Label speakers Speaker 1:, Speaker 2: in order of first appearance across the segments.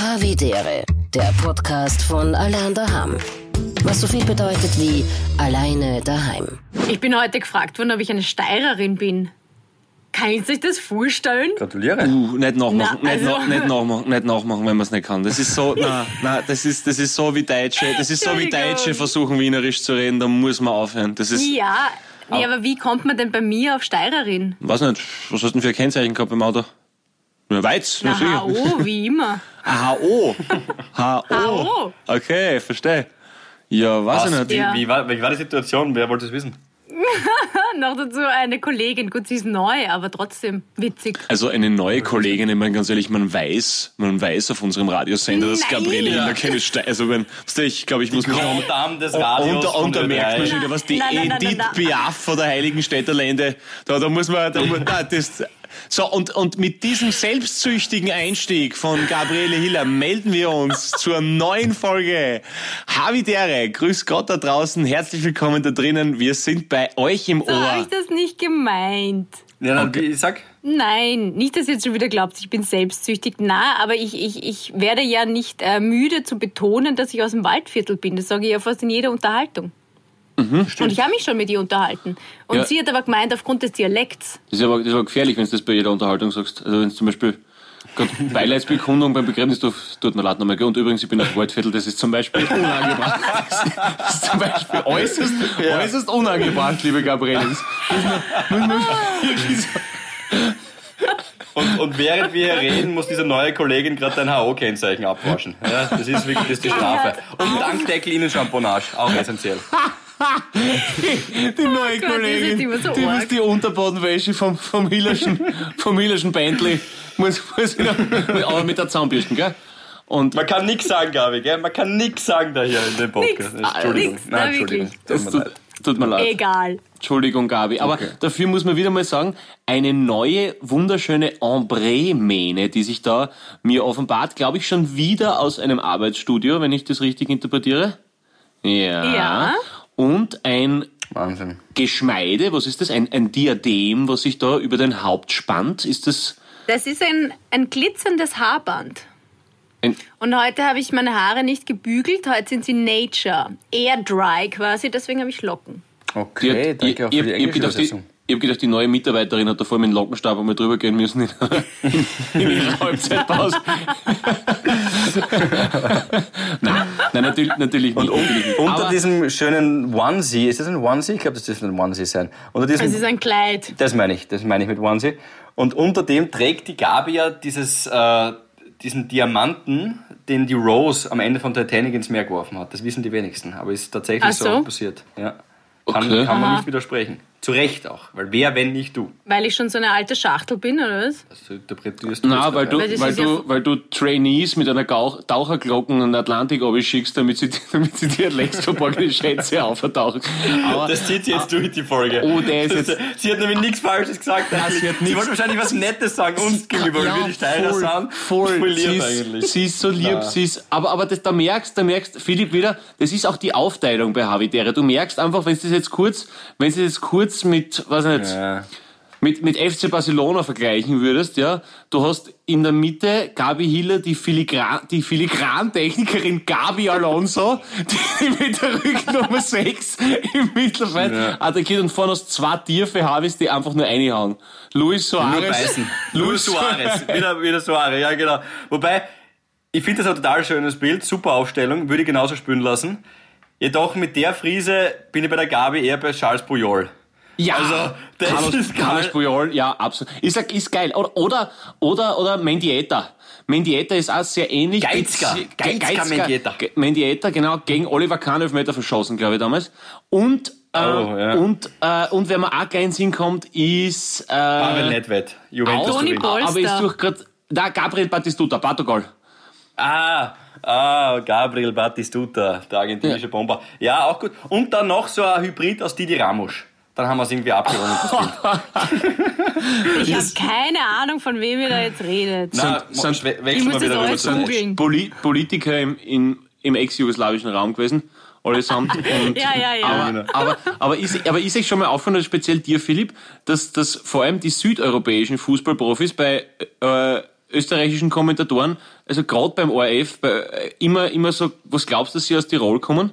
Speaker 1: Havidere, der Podcast von Alain Daham. Was so viel bedeutet wie alleine daheim.
Speaker 2: Ich bin heute gefragt worden, ob ich eine Steirerin bin. Kann ich sich das vorstellen?
Speaker 3: Gratuliere.
Speaker 4: Uh, nicht nachmachen,
Speaker 2: Na,
Speaker 4: nicht,
Speaker 2: also-
Speaker 4: nach, nicht nachmachen, nicht nachmachen, wenn man es nicht kann. Das ist so, na, na, das ist, das ist so wie Deutsche, das ist so wie. Deutsche versuchen Wienerisch zu reden, da muss man aufhören. Das ist,
Speaker 2: Ja, nee, aber wie kommt man denn bei mir auf Steirerin?
Speaker 4: weiß nicht, was hast du denn für ein Kennzeichen gehabt beim Auto? Ja, Weiz,
Speaker 2: Na,
Speaker 4: ja, sicher.
Speaker 2: HO, wie immer.
Speaker 4: Ah, HO. HO. Okay, verstehe. Ja, weiß ich
Speaker 3: Was?
Speaker 4: nicht.
Speaker 3: Wie,
Speaker 2: Ja.
Speaker 3: wie, war, wie war die Situation? Wer wollte es wissen?
Speaker 2: Noch dazu eine Kollegin. Gut, sie ist neu, aber trotzdem witzig.
Speaker 4: Also eine neue Kollegin, ich meine ganz ehrlich, man weiß, man weiß auf unserem Radiosender, dass
Speaker 2: Nein.
Speaker 4: Gabriele Hiller keine Ste also wenn, ich glaube, ich muss mich
Speaker 3: des
Speaker 4: Und,
Speaker 3: Radios.
Speaker 4: und, da- und da merkt man
Speaker 3: Ö3.
Speaker 4: schon wieder, was die
Speaker 2: Nein, nein, nein,
Speaker 4: Edith. Piaf von der Heiligenstädter Lände, da, da muss man, da, muss- na, das, so, und, und mit diesem selbstsüchtigen Einstieg von Gabriele Hiller melden wir uns zur neuen Folge Havidere. Grüß Gott da draußen, herzlich willkommen da drinnen. Wir sind bei euch im
Speaker 2: So habe
Speaker 4: Ohr.
Speaker 2: ich das nicht gemeint.
Speaker 3: Ja, dann, ich sag.
Speaker 2: Nein, nicht, dass ihr jetzt schon wieder glaubt, ich bin selbstsüchtig. Na, aber ich, ich, ich werde ja nicht äh, müde zu betonen, dass ich aus dem Waldviertel bin. Das sage ich ja fast in jeder Unterhaltung. Und ich habe mich schon mit ihr unterhalten. Und
Speaker 4: Ja.
Speaker 2: sie hat aber gemeint, aufgrund des Dialekts.
Speaker 4: Das ist aber, das ist aber gefährlich, wenn du das bei jeder Unterhaltung sagst. Also wenn du zum Beispiel gerade Beileidsbekundung beim Begräbnis, tut tut mir leid nochmal, gell? Und übrigens, ich bin aus Waldviertel, das ist zum Beispiel unangebracht. Das ist, zum Beispiel äußerst, äußerst unangebracht, liebe Gabriele. Das muss man, muss man wirklich sagen.
Speaker 3: Und, und während wir hier reden, muss diese neue Kollegin gerade dein HO-Kennzeichen abwaschen. Ja, das ist wirklich das ist die Strafe. Und Dankdeckel Innenschamponage, auch essentiell.
Speaker 4: Die neue
Speaker 2: Gott, das ist
Speaker 4: Kollegin,
Speaker 2: immer so
Speaker 4: die muss
Speaker 2: arg.
Speaker 4: die Unterbodenwäsche vom, vom Hillerschen, vom Hillerschen Bentley, muss, muss ich noch, aber mit der Zahnbürsten, gell? Und
Speaker 3: Man kann nichts sagen, Gabi, gell? Man kann nichts sagen da hier in dem Podcast.
Speaker 2: Nix.
Speaker 3: Entschuldigung.
Speaker 2: Nix,
Speaker 3: Nein, Entschuldigung.
Speaker 4: das
Speaker 3: Tut mir
Speaker 4: tut,
Speaker 3: leid.
Speaker 4: tut mir leid.
Speaker 2: Egal.
Speaker 4: Entschuldigung, Gabi. Aber dafür muss man wieder mal sagen, eine neue, wunderschöne Ombre-Mähne, die sich da mir offenbart, glaube ich, schon wieder aus einem Arbeitsstudio, wenn ich das richtig interpretiere. Ja.
Speaker 2: Ja.
Speaker 4: Und ein
Speaker 3: Wahnsinn.
Speaker 4: Geschmeide, was ist das? Ein, ein Diadem, was sich da über den Haupt spannt. Ist das
Speaker 2: Das ist ein, ein glitzerndes Haarband.
Speaker 4: ein,
Speaker 2: Und heute habe ich meine Haare nicht gebügelt, heute sind sie Nature. Air dry quasi, deswegen habe ich Locken.
Speaker 3: Okay,
Speaker 4: die
Speaker 3: danke
Speaker 4: hat,
Speaker 3: auch
Speaker 4: ich,
Speaker 3: für die englische
Speaker 4: gedacht, die,
Speaker 3: Übersetzung.
Speaker 4: ich hab gedacht, die neue Mitarbeiterin hat da vor mit dem Lockenstab einmal drüber gehen müssen in, in, in ihrer Halbzeitpause. nein, nein, natürlich, natürlich nicht. natürlich nicht.
Speaker 3: Unter
Speaker 4: Aber
Speaker 3: diesem schönen Onesie, ist das ein Onesie? Ich glaube, das dürfte ein Onesie sein. Unter diesem,
Speaker 2: Es ist ein Kleid.
Speaker 3: das meine ich, das meine ich mit Onesie. Und unter dem trägt die Gabi ja dieses, äh, diesen Diamanten, den die Rose am Ende von Titanic ins Meer geworfen hat. Das wissen die wenigsten, aber ist tatsächlich
Speaker 2: Ach
Speaker 3: so?
Speaker 2: so?
Speaker 3: passiert. Ja. Kann,
Speaker 4: Okay.
Speaker 3: kann man
Speaker 2: Aha.
Speaker 3: nicht widersprechen. Zu Recht auch, weil wer, wenn nicht du?
Speaker 2: Weil ich schon so eine alte Schachtel bin, oder was?
Speaker 3: So interpretierst du
Speaker 4: Na, weil du,
Speaker 2: Weil das
Speaker 4: weil
Speaker 2: ja
Speaker 4: du, weil du Trainees mit einer Gauch, Taucherglocke in den Atlantik schickst, damit sie, damit sie dir längst verborgene Schätze auftauchen. Aber,
Speaker 3: Das zieht sie jetzt durch die Folge.
Speaker 4: Oh, der ist jetzt-
Speaker 3: Sie hat nämlich nichts Falsches gesagt. eigentlich.
Speaker 4: sie hat
Speaker 3: sie wollte wahrscheinlich was Nettes sagen, uns gegenüber, weil wir die Steirer
Speaker 4: voll,
Speaker 3: sind.
Speaker 4: voll.
Speaker 3: Verliert
Speaker 4: Sie ist,
Speaker 3: eigentlich.
Speaker 4: sie ist so lieb,
Speaker 3: Na.
Speaker 4: sie ist, aber, aber das, da merkst, da merkst, Philipp wieder, das ist auch die Aufteilung bei Havidere. Du merkst einfach, wenn du das jetzt kurz, wenn das jetzt kurz mit, was nicht,
Speaker 3: Ja.
Speaker 4: mit, mit FC Barcelona vergleichen würdest, ja, du hast in der Mitte Gabi Hiller, die Filigran, die Filigrantechnikerin Gabi Alonso, die mit der Rücknummer 6 im Mittelfeld
Speaker 3: Ja.
Speaker 4: attackiert und vorne hast zwei tiefe Harvis, die einfach nur reinhauen. Luis
Speaker 3: Nur
Speaker 4: Suarez.
Speaker 3: Luis Suarez. wieder, wieder Suarez, ja genau. Wobei, ich finde das ein total schönes Bild, super Aufstellung, würde ich genauso spielen lassen. Jedoch mit der Frise bin ich bei der Gabi eher bei Charles Puyol.
Speaker 4: Ja,
Speaker 3: Also, das
Speaker 4: Carlos,
Speaker 3: ist geil.
Speaker 4: Carlos Puyol, ja, absolut. Ist, ist geil. Oder, oder, oder, oder Mendieta. Mendieta ist auch sehr ähnlich.
Speaker 3: Geizka.
Speaker 4: Ge-
Speaker 3: Geizka Mendieta.
Speaker 4: Mendieta, genau, gegen Oliver Kahn Elfmeter verschossen, glaube ich, damals. Und, äh,
Speaker 3: Oh, ja.
Speaker 4: und, äh, und wenn man auch gleich ins hinkommt, ist, äh,
Speaker 3: Pavel Nedved, Juventus
Speaker 2: Toni
Speaker 4: aber ist
Speaker 2: Polster.
Speaker 4: durch grad, da, Gabriel Batistuta, Portugal.
Speaker 3: Ah, ah, Gabriel Batistuta, der argentinische Bomber. Ja, auch gut. Und dann noch so ein Hybrid aus Didi Ramos. Dann haben wir es irgendwie abgerundet.
Speaker 2: Ich habe keine Ahnung, von wem ihr da jetzt redet.
Speaker 3: Na,
Speaker 4: sind-
Speaker 3: sind,
Speaker 2: Ich
Speaker 3: wechseln
Speaker 2: muss
Speaker 3: wir
Speaker 2: das
Speaker 3: wieder rüber zu.
Speaker 4: Poli Politiker im, in, im ex-jugoslawischen Raum gewesen. Allesamt. Und,
Speaker 2: Ja, ja, ja.
Speaker 4: Aber, aber, aber, ist, aber ist euch schon mal aufgefallen, speziell dir, Philipp, dass, dass vor allem die südeuropäischen Fußballprofis bei äh, österreichischen Kommentatoren, also gerade beim ORF, bei, äh, immer, immer so, was glaubst du, dass sie aus Tirol kommen?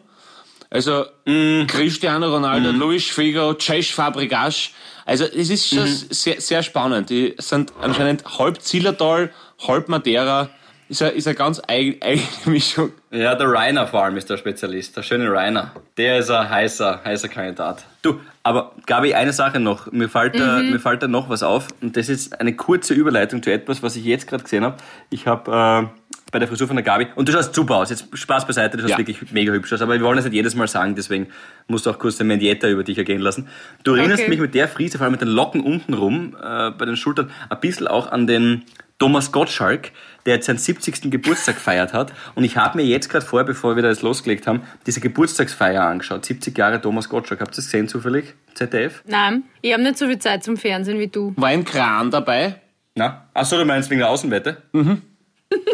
Speaker 4: Also mm. Cristiano Ronaldo, mm. Luis Figo, Cześć Fabregas. Also es ist schon mm. sehr, sehr spannend. Die sind anscheinend halb Zillertal, halb Madeira. Ist eine, ist eine ganz eigene Mischung.
Speaker 3: Ja, der Rainer vor allem ist der Spezialist, der schöne Rainer. Der ist ein heißer, heißer Kandidat. Du, aber Gabi, eine Sache noch. Mir fällt, mhm. da, mir fällt da noch was auf. Und das ist eine kurze Überleitung zu etwas, was ich jetzt gerade gesehen habe. Ich habe äh, bei der Frisur von der Gabi, und du schaust super aus. Jetzt Spaß beiseite, du schaust ja. wirklich mega hübsch aus. Aber wir wollen das nicht jedes Mal sagen, deswegen musst du auch kurz den Mendieta über dich ergehen lassen. Du erinnerst okay. mich mit der Frise, vor allem mit den Locken unten rum, äh, bei den Schultern, ein bisschen auch an den Thomas Gottschalk, der jetzt seinen 70. Geburtstag gefeiert hat. Und ich habe mir jetzt gerade vorher, bevor wir das losgelegt haben, diese Geburtstagsfeier angeschaut. 70 Jahre Thomas Gottschalk. Habt ihr das gesehen zufällig? ZDF?
Speaker 2: Nein, ich habe nicht so viel Zeit zum Fernsehen wie du.
Speaker 4: War ein Kran dabei?
Speaker 3: Na? Achso, du meinst wegen der Außenwette? Mhm.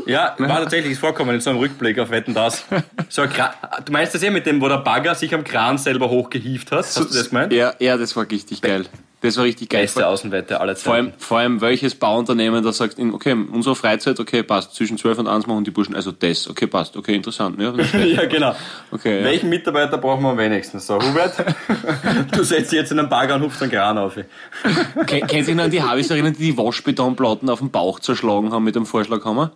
Speaker 3: Ja, war tatsächlich vorkommen in so einem Rückblick auf Wetten das. So du meinst das ja mit dem, wo der Bagger sich am Kran selber hochgehieft hat? Hast du das gemeint?
Speaker 4: Ja, ja das war richtig geil. Das war richtig geil.
Speaker 3: Beste Außenwette aller Zeiten.
Speaker 4: Vor allem, vor allem welches Bauunternehmen, das sagt, okay, unsere Freizeit, okay, passt, zwischen 12 und 1 machen die Burschen, also das, okay, passt, okay, interessant. Ja,
Speaker 3: ja genau. Okay, Welchen ja. Mitarbeiter brauchen wir am wenigsten? So, Hubert, du setzt jetzt in einen Bagger und hupfst einen Kran auf.
Speaker 4: Kennt sich noch an die Habis erinnern, die die Waschbetonplatten auf den Bauch zerschlagen haben mit dem Vorschlaghammer?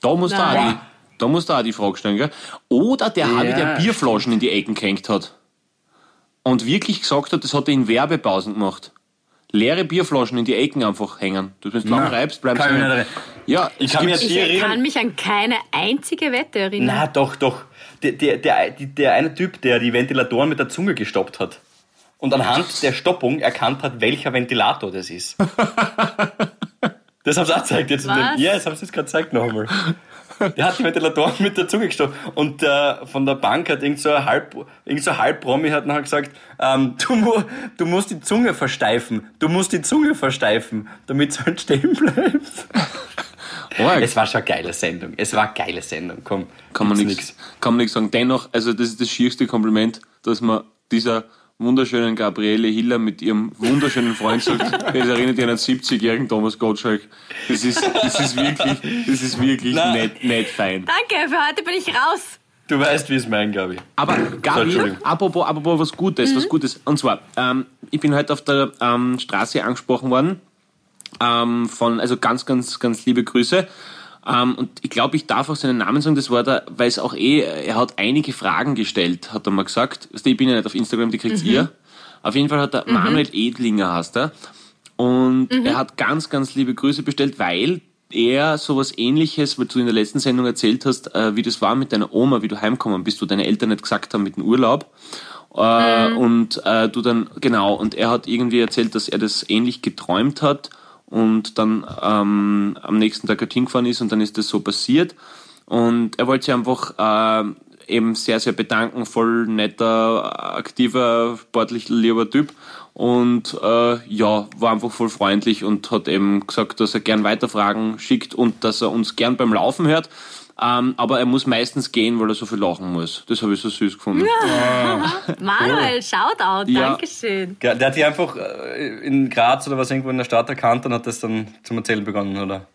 Speaker 4: Da muss da auch die, da muss da auch die Frage stellen, gell? Oder der ja. Habi, der Bierflaschen in die Ecken gehängt hat und wirklich gesagt hat, das hat er in Werbepausen gemacht. Leere Bierflaschen in die Ecken einfach hängen. Du, wenn du lang reibst, bleibst du.
Speaker 2: Ja, ich kann, mich, ich kann mich an keine einzige Wette erinnern.
Speaker 3: Na, doch, doch. Der, der, der, der eine Typ, der die Ventilatoren mit der Zunge gestoppt hat und anhand der Stoppung erkannt hat, welcher Ventilator das ist. das haben sie auch gezeigt jetzt. Was? Ja, das haben sie jetzt gerade gezeigt noch einmal. Der hat die Ventilatoren mit der Zunge gestochen. Und äh, von der Bank hat irgend so ein Halb, irgend so ein Halbpromi hat nachher gesagt, ähm, du, du musst die Zunge versteifen. Du musst die Zunge versteifen, damit es halt stehen bleibt. Es war schon eine geile Sendung. Es war eine geile Sendung. Komm,
Speaker 4: kann man nichts kann man nichts sagen. Dennoch, also das ist das schierste Kompliment, dass man dieser wunderschönen Gabriele Hiller mit ihrem wunderschönen Freund sagt, das erinnert ihr an einen 70-jährigen Thomas Gottschalk. Das ist, das ist wirklich, das ist wirklich nicht, nicht fein.
Speaker 2: Danke, für heute bin ich raus.
Speaker 3: Du weißt, wie es mein, Gabi.
Speaker 4: Aber Gabi, so, apropos, apropos was Gutes, mhm. was Gutes. Und zwar, ähm, ich bin heute auf der ähm, Straße angesprochen worden ähm, von, also ganz, ganz, ganz liebe Grüße ähm, und ich glaube, ich darf auch seinen Namen sagen, das war da, weil es auch eh, er hat einige Fragen gestellt, hat er mal gesagt. Also ich bin ja nicht auf Instagram, die kriegt mhm. ihr. Auf jeden Fall hat er, mhm. Manuel Edlinger heißt er. Und mhm. er hat ganz, ganz liebe Grüße bestellt, weil er sowas ähnliches, weil du in der letzten Sendung erzählt hast, äh, wie das war mit deiner Oma, wie du heimgekommen bist, wo deine Eltern nicht gesagt haben mit dem Urlaub. Äh, mhm. Und äh, du dann, genau, und er hat irgendwie erzählt, dass er das ähnlich geträumt hat und dann ähm, am nächsten Tag dorthin gefahren ist und dann ist das so passiert. Und er wollte sich einfach äh, eben sehr, sehr bedanken, voll netter, aktiver, sportlich lieber Typ. Und äh, ja, war einfach voll freundlich und hat eben gesagt, dass er gern Weiterfragen schickt und dass er uns gern beim Laufen hört. Ähm, aber er muss meistens gehen, weil er so viel lachen muss. Das habe ich so süß gefunden.
Speaker 2: Ja. Manuel, Shoutout, ja. Dankeschön.
Speaker 3: Der hat dich einfach äh, in Graz oder was irgendwo in der Stadt erkannt und hat das dann zum Erzählen begonnen, oder?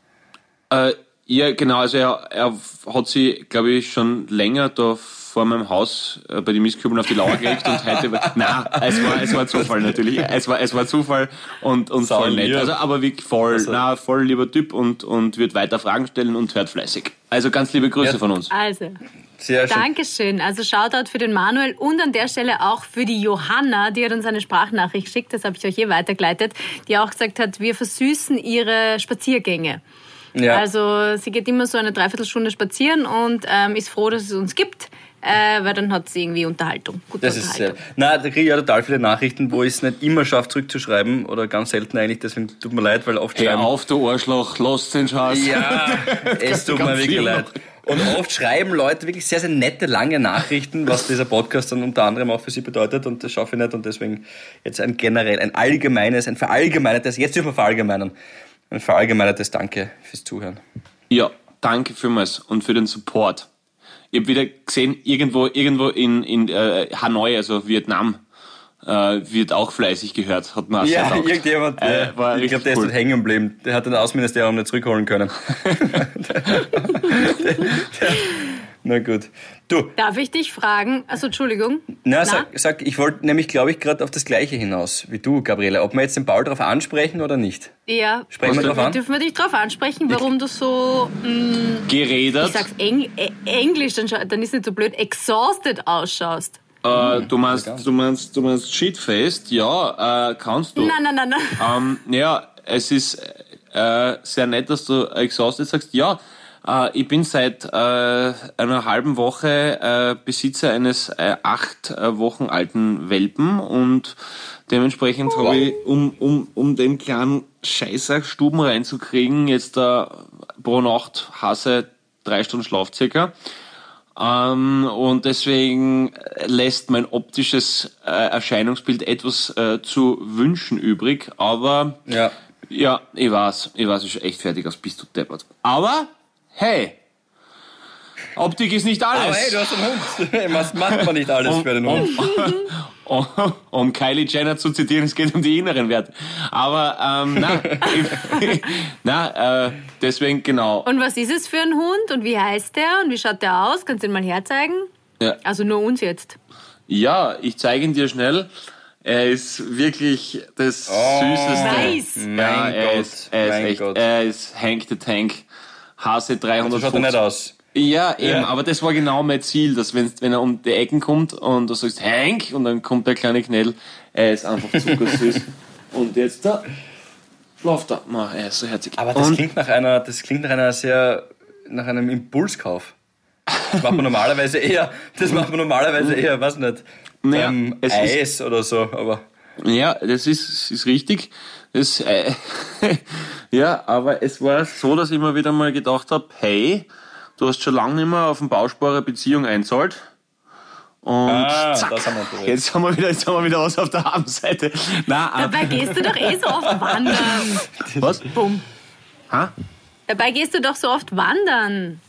Speaker 4: Äh, ja, genau. Also er, er hat sie, glaube ich, schon länger da vor meinem Haus äh, bei den Mistkübeln auf die Lauer gelegt und heute, nein, es war, es war Zufall natürlich. Es war, es war Zufall und, und voll nett. Also, aber wirklich voll, also. na, voll lieber Typ und, und wird weiter Fragen stellen und hört fleißig. Also ganz liebe Grüße ja. von uns.
Speaker 2: Also. Sehr schön. Dankeschön. Also Shoutout für den Manuel und an der Stelle auch für die Johanna, die hat uns eine Sprachnachricht geschickt, das habe ich euch hier weitergeleitet, die auch gesagt hat, wir versüßen ihre Spaziergänge. Ja. Also sie geht immer so eine Dreiviertelstunde spazieren und ähm, ist froh, dass es uns gibt. Äh, weil dann hat sie irgendwie Unterhaltung.
Speaker 3: Gute das Unterhaltung. ist sehr. Nein, da kriege ich ja total viele Nachrichten, wo ich es nicht immer schaffe, zurückzuschreiben oder ganz selten eigentlich. Deswegen tut mir leid, weil oft
Speaker 4: hey, schreiben. auf, du Arschloch, lass den Scheiß.
Speaker 3: Ja, es tut mir wirklich leid. Und oft schreiben Leute wirklich sehr, sehr nette, lange Nachrichten, was dieser Podcast dann unter anderem auch für sie bedeutet. Und das schaffe ich nicht. Und deswegen jetzt ein generell, ein allgemeines, ein verallgemeinertes, jetzt dürfen wir verallgemeinern, ein verallgemeinertes Danke fürs Zuhören.
Speaker 4: Ja, danke vielmals und für den Support. Ich habe wieder gesehen, irgendwo, irgendwo in, in äh, Hanoi, also Vietnam, äh, wird auch fleißig gehört, hat man auch
Speaker 3: Ja, irgendjemand,
Speaker 4: Äh,
Speaker 3: ich glaube, der ist
Speaker 4: cool.
Speaker 3: dort hängen geblieben. Der hat den Außenministerium nicht zurückholen können. Na gut. Du,
Speaker 2: Darf ich dich fragen? Also Entschuldigung.
Speaker 3: na, sag, sag ich wollte nämlich, glaube ich, gerade auf das Gleiche hinaus wie du, Gabriele. Ob wir jetzt den Paul darauf ansprechen oder nicht.
Speaker 2: Ja.
Speaker 3: Sprechen wir
Speaker 4: Was
Speaker 3: drauf an?
Speaker 2: Dürfen wir dich darauf ansprechen, warum du so, mh,
Speaker 4: Geredet.
Speaker 2: ich sag's Eng äh, Englisch, dann, schau- dann ist nicht so blöd, exhausted ausschaust?
Speaker 4: Äh, du meinst, du meinst, du meinst Shitfaced? Ja, äh, kannst du.
Speaker 2: Nein, nein, nein, nein.
Speaker 4: Ähm, ja, es ist äh, sehr nett, dass du exhausted sagst. Ja, äh, ich bin seit äh, einer halben Woche äh, Besitzer eines äh, acht äh, Wochen alten Welpen und dementsprechend habe ich, um, um, um den kleinen Scheißer Stuben reinzukriegen, jetzt da pro Nacht hasse drei Stunden Schlaf circa. Ähm, und deswegen lässt mein optisches äh, Erscheinungsbild etwas äh, zu wünschen übrig. Aber
Speaker 3: Ja.
Speaker 4: ja, ich weiß, ich weiß, ich bin echt fertig aus, bist du deppert. Aber, hey, Optik ist nicht alles.
Speaker 3: Aber hey, du hast einen Hund. Was macht man nicht alles für den Hund?
Speaker 4: um, um Kylie Jenner zu zitieren, es geht um die inneren Werte. Aber, ähm, na, ich, na äh, deswegen genau.
Speaker 2: Und was ist es für ein Hund und wie heißt der und wie schaut der aus? Kannst du ihn mal herzeigen?
Speaker 4: Ja.
Speaker 2: Also nur uns jetzt.
Speaker 4: Ja, ich zeige ihn dir schnell. Er ist wirklich das süßeste.
Speaker 2: Nice.
Speaker 4: Ja,
Speaker 3: Mein
Speaker 4: er
Speaker 3: Gott,
Speaker 4: ist, er ist echt,
Speaker 3: Gott.
Speaker 4: er ist Hank the Tank. Hase
Speaker 3: So
Speaker 4: 350.
Speaker 3: schaut er nicht aus.
Speaker 4: Ja, eben,
Speaker 3: Ja.
Speaker 4: aber das war genau mein Ziel, dass wenn, wenn er um die Ecken kommt und du sagst Hank und dann kommt der kleine Knell, er ist einfach zuckersüß. und jetzt da, schlaft er. Ma, er ist so herzig.
Speaker 3: Aber das
Speaker 4: und,
Speaker 3: klingt nach einer, das klingt nach einer sehr, nach einem Impulskauf. Das macht man normalerweise eher, das macht man normalerweise eher, weiß nicht,
Speaker 4: Naja,
Speaker 3: ähm,
Speaker 4: es ist-
Speaker 3: Eis oder so, aber.
Speaker 4: Ja, das ist, ist richtig. Das, äh, ja, aber es war so, dass ich mir wieder mal gedacht habe, hey, du hast schon lange nicht mehr auf den Bausparer Beziehung einzahlt. Und
Speaker 3: Ah,
Speaker 4: zack,
Speaker 3: das haben
Speaker 4: jetzt haben wir wieder, jetzt haben wir wieder was auf der Habenseite. Na,
Speaker 2: Dabei gehst du doch eh so oft wandern.
Speaker 4: was?
Speaker 2: Bumm.
Speaker 4: Ha?
Speaker 2: Dabei gehst du doch so oft wandern.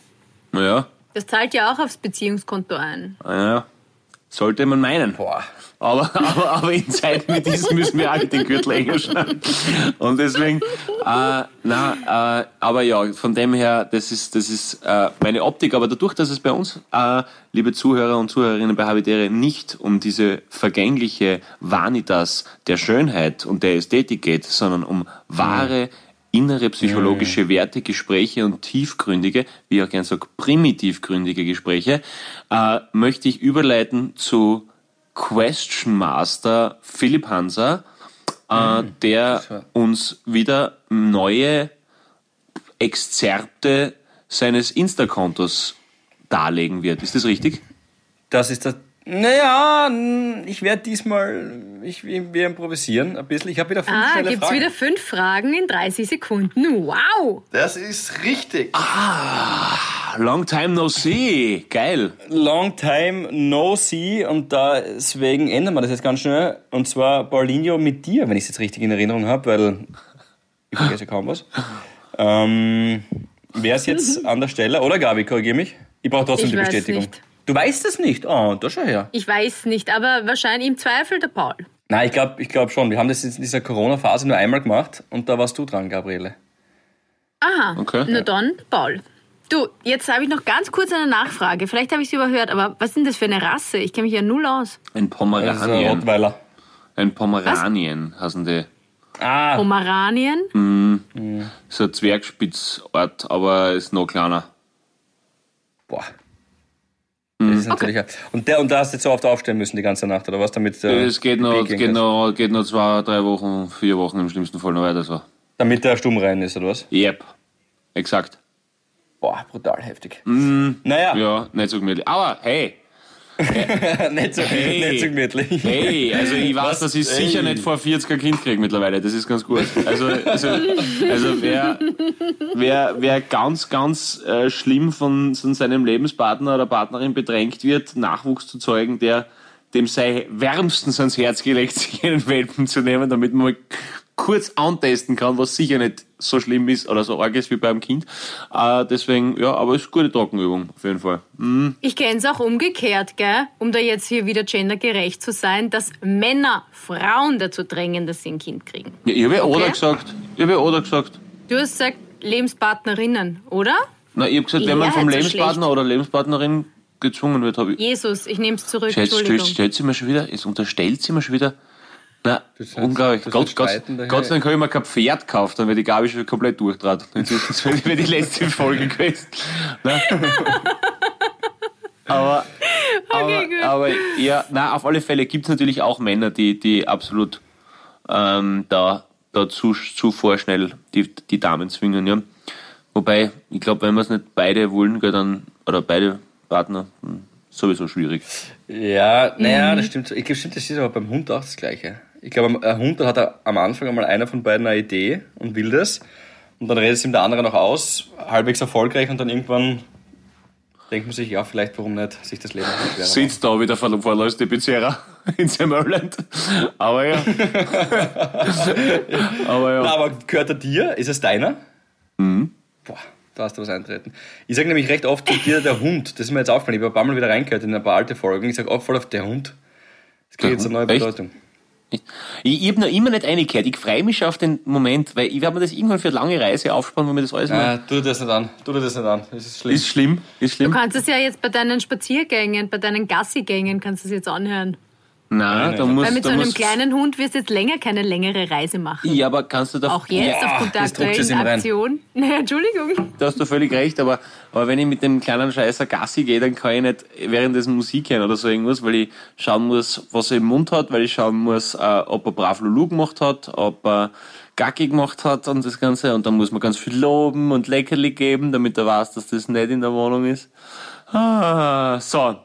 Speaker 4: Naja,
Speaker 2: Das zahlt ja auch aufs Beziehungskonto ein.
Speaker 4: naja, sollte man meinen.
Speaker 3: Boah.
Speaker 4: Aber, aber, aber in Zeiten wie diesen müssen wir alle den Gürtel enger schneiden. Und deswegen, äh, na, äh, aber ja, von dem her, das ist, das ist äh, meine Optik. Aber dadurch, dass es bei uns, äh, liebe Zuhörer und Zuhörerinnen bei Habitäre, nicht um diese vergängliche Vanitas der Schönheit und der Ästhetik geht, sondern um wahre innere psychologische Werte, Gespräche und tiefgründige, wie ich auch gern sage, primitivgründige Gespräche, äh, möchte ich überleiten zu Question Master Philipp Hanser, äh, der uns wieder neue Exzerpte seines Insta-Kontos darlegen wird. Ist das richtig?
Speaker 3: Das ist das. Naja, ich werde diesmal, ich, wir improvisieren ein bisschen. Ich habe wieder fünf
Speaker 2: Ah,
Speaker 3: schnelle
Speaker 2: gibt's
Speaker 3: Fragen.
Speaker 2: wieder fünf Fragen in 30 Sekunden. Wow!
Speaker 5: Das ist richtig.
Speaker 4: Long time no see. Geil.
Speaker 3: Long time no see und da- deswegen ändern wir das jetzt ganz schnell. Und zwar Paulinho mit dir, wenn ich es jetzt richtig in Erinnerung habe, weil ich vergesse kaum was. Ähm, Wer ist jetzt an der Stelle? Oder Gabi, korrigier mich. Ich brauche trotzdem
Speaker 2: Ich
Speaker 3: die
Speaker 2: weiß
Speaker 3: Bestätigung.
Speaker 2: nicht.
Speaker 3: Du weißt es nicht? Oh, da schau her.
Speaker 2: Ich weiß nicht, aber wahrscheinlich im Zweifel der Paul.
Speaker 3: Nein, ich glaube ich glaub schon. Wir haben das jetzt in dieser Corona-Phase nur einmal gemacht und da warst du dran, Gabriele.
Speaker 2: Aha,
Speaker 4: Okay.
Speaker 2: na dann, Paul. Du, jetzt habe ich noch ganz kurz eine Nachfrage. Vielleicht habe ich sie überhört, aber was ist denn das für eine Rasse? Ich kenne mich ja null aus.
Speaker 4: Ein Pomeranien.
Speaker 3: Rottweiler.
Speaker 4: Ein Pomeranien heißen die.
Speaker 3: Ah,
Speaker 2: Pomeranien?
Speaker 4: So ein Zwergspitzort, aber ist noch kleiner.
Speaker 3: boah. Das ist natürlich ja. Und der und da hast du jetzt so oft aufstehen müssen die ganze Nacht, oder was? Damit, äh,
Speaker 4: Es geht noch, geht noch, geht noch zwei, drei Wochen, vier Wochen im schlimmsten Fall noch weiter so.
Speaker 3: Damit der stumm rein ist, oder was?
Speaker 4: Yep. Exakt.
Speaker 3: Boah, brutal heftig. Naja,
Speaker 4: Ja, nicht so gemütlich. Aber hey,
Speaker 3: nicht, so,
Speaker 4: Hey.
Speaker 3: nicht so gemütlich.
Speaker 4: hey, also ich weiß,
Speaker 3: Was?
Speaker 4: dass ich
Speaker 3: Hey.
Speaker 4: sicher nicht vor 40 ein Kind kriege mittlerweile. Das ist ganz gut. Also, also, also wer, wer, wer ganz, ganz äh, schlimm von, von seinem Lebenspartner oder Partnerin bedrängt wird, Nachwuchs zu zeugen, der dem sei wärmstens ans Herz gelegt, sich einen Welpen zu nehmen, damit man mal kurz antesten kann, was sicher nicht so schlimm ist oder so arg ist wie beim Kind. Äh, deswegen, ja, aber es ist eine gute Trockenübung, auf jeden Fall. Mhm.
Speaker 2: Ich kenne es auch umgekehrt, gell? um da jetzt hier wieder gendergerecht zu sein, dass Männer Frauen dazu drängen, dass sie ein Kind kriegen.
Speaker 4: Ja, ich habe ja
Speaker 2: Okay.
Speaker 4: oder gesagt. Ich habe ja oder gesagt.
Speaker 2: Du hast gesagt Lebenspartnerinnen, oder?
Speaker 4: Na, ich habe gesagt, wenn
Speaker 2: Ja,
Speaker 4: man vom
Speaker 2: so
Speaker 4: Lebenspartner
Speaker 2: schlecht.
Speaker 4: oder Lebenspartnerin gezwungen wird, habe ich.
Speaker 2: Jesus, ich nehme es zurück,
Speaker 4: Stellt, stellt,
Speaker 2: Entschuldigung.
Speaker 4: stellt sie mir schon wieder, es unterstellt sie mir schon wieder. Na,
Speaker 3: Das
Speaker 4: unglaublich.
Speaker 3: das
Speaker 4: Gott, Gott. Gott sei Dank habe ich mir kein Pferd gekauft, dann wäre die Gabi schon komplett durchtrat. Das wäre die letzte Folge gewesen. Na? Aber, aber,
Speaker 2: Okay, gut.
Speaker 4: aber ja, na, auf alle Fälle gibt es natürlich auch Männer, die, die absolut ähm, da, da zu, zu vorschnell die, die Damen zwingen, ja. Wobei, ich glaube, wenn wir es nicht beide wollen, dann, oder beide Partner, hm, sowieso schwierig.
Speaker 3: Ja, naja, das stimmt. Ich glaube, stimmt, das ist aber beim Hund auch das Gleiche. Ich glaube, ein Hund, hat er am Anfang einmal einer von beiden eine Idee und will das. Und dann redet es ihm der andere noch aus, halbwegs erfolgreich und dann irgendwann denkt man sich, ja, vielleicht warum nicht sich das Leben schwerer.
Speaker 4: Sitzt da wieder vor verlässt die Bezehrer in seinem Irland. Aber ja. Aber ja.
Speaker 3: Na, aber gehört er dir? Ist es deiner?
Speaker 4: Mhm.
Speaker 3: Boah, da hast du was eintreten. Ich sage nämlich recht oft zu dir, der Hund. Das ist mir jetzt aufgefallen. Ich habe ein paar Mal wieder reingehört in ein paar alte Folgen. Ich sage oft voll auf der Hund. Das kriegt jetzt eine neue
Speaker 4: Echt?
Speaker 3: Bedeutung.
Speaker 4: Ich, ich habe noch immer nicht eingekehrt. Ich freue mich schon auf den Moment, weil ich werde mir das irgendwann für eine lange Reise aufspannen, wo mir das alles mal.
Speaker 3: Ah, tu dir das nicht an. Tu dir das nicht an. Das ist schlimm.
Speaker 4: Ist schlimm, ist
Speaker 2: Du
Speaker 4: schlimm.
Speaker 2: kannst es ja jetzt bei deinen Spaziergängen, bei deinen Gassigängen, kannst du es jetzt anhören.
Speaker 4: Nein, da
Speaker 3: nein.
Speaker 4: muss
Speaker 2: Weil mit so einem
Speaker 4: muss,
Speaker 2: kleinen Hund wirst du jetzt länger keine längere Reise machen.
Speaker 4: Ja, aber kannst du da.
Speaker 2: Auch jetzt
Speaker 3: Ja,
Speaker 2: aufgrund der aktuellen. Aktion. Naja, Entschuldigung.
Speaker 4: Da hast du völlig recht, aber, aber wenn ich mit dem kleinen Scheißer Gassi gehe, dann kann ich nicht währenddessen Musik hören oder so irgendwas, weil ich schauen muss, was er im Mund hat, weil ich schauen muss, äh, ob er brav Lulu gemacht hat, ob er Gacki gemacht hat und das Ganze. Und dann muss man ganz viel loben und Leckerli geben, damit er weiß, dass das nicht in der Wohnung ist. Ah, so.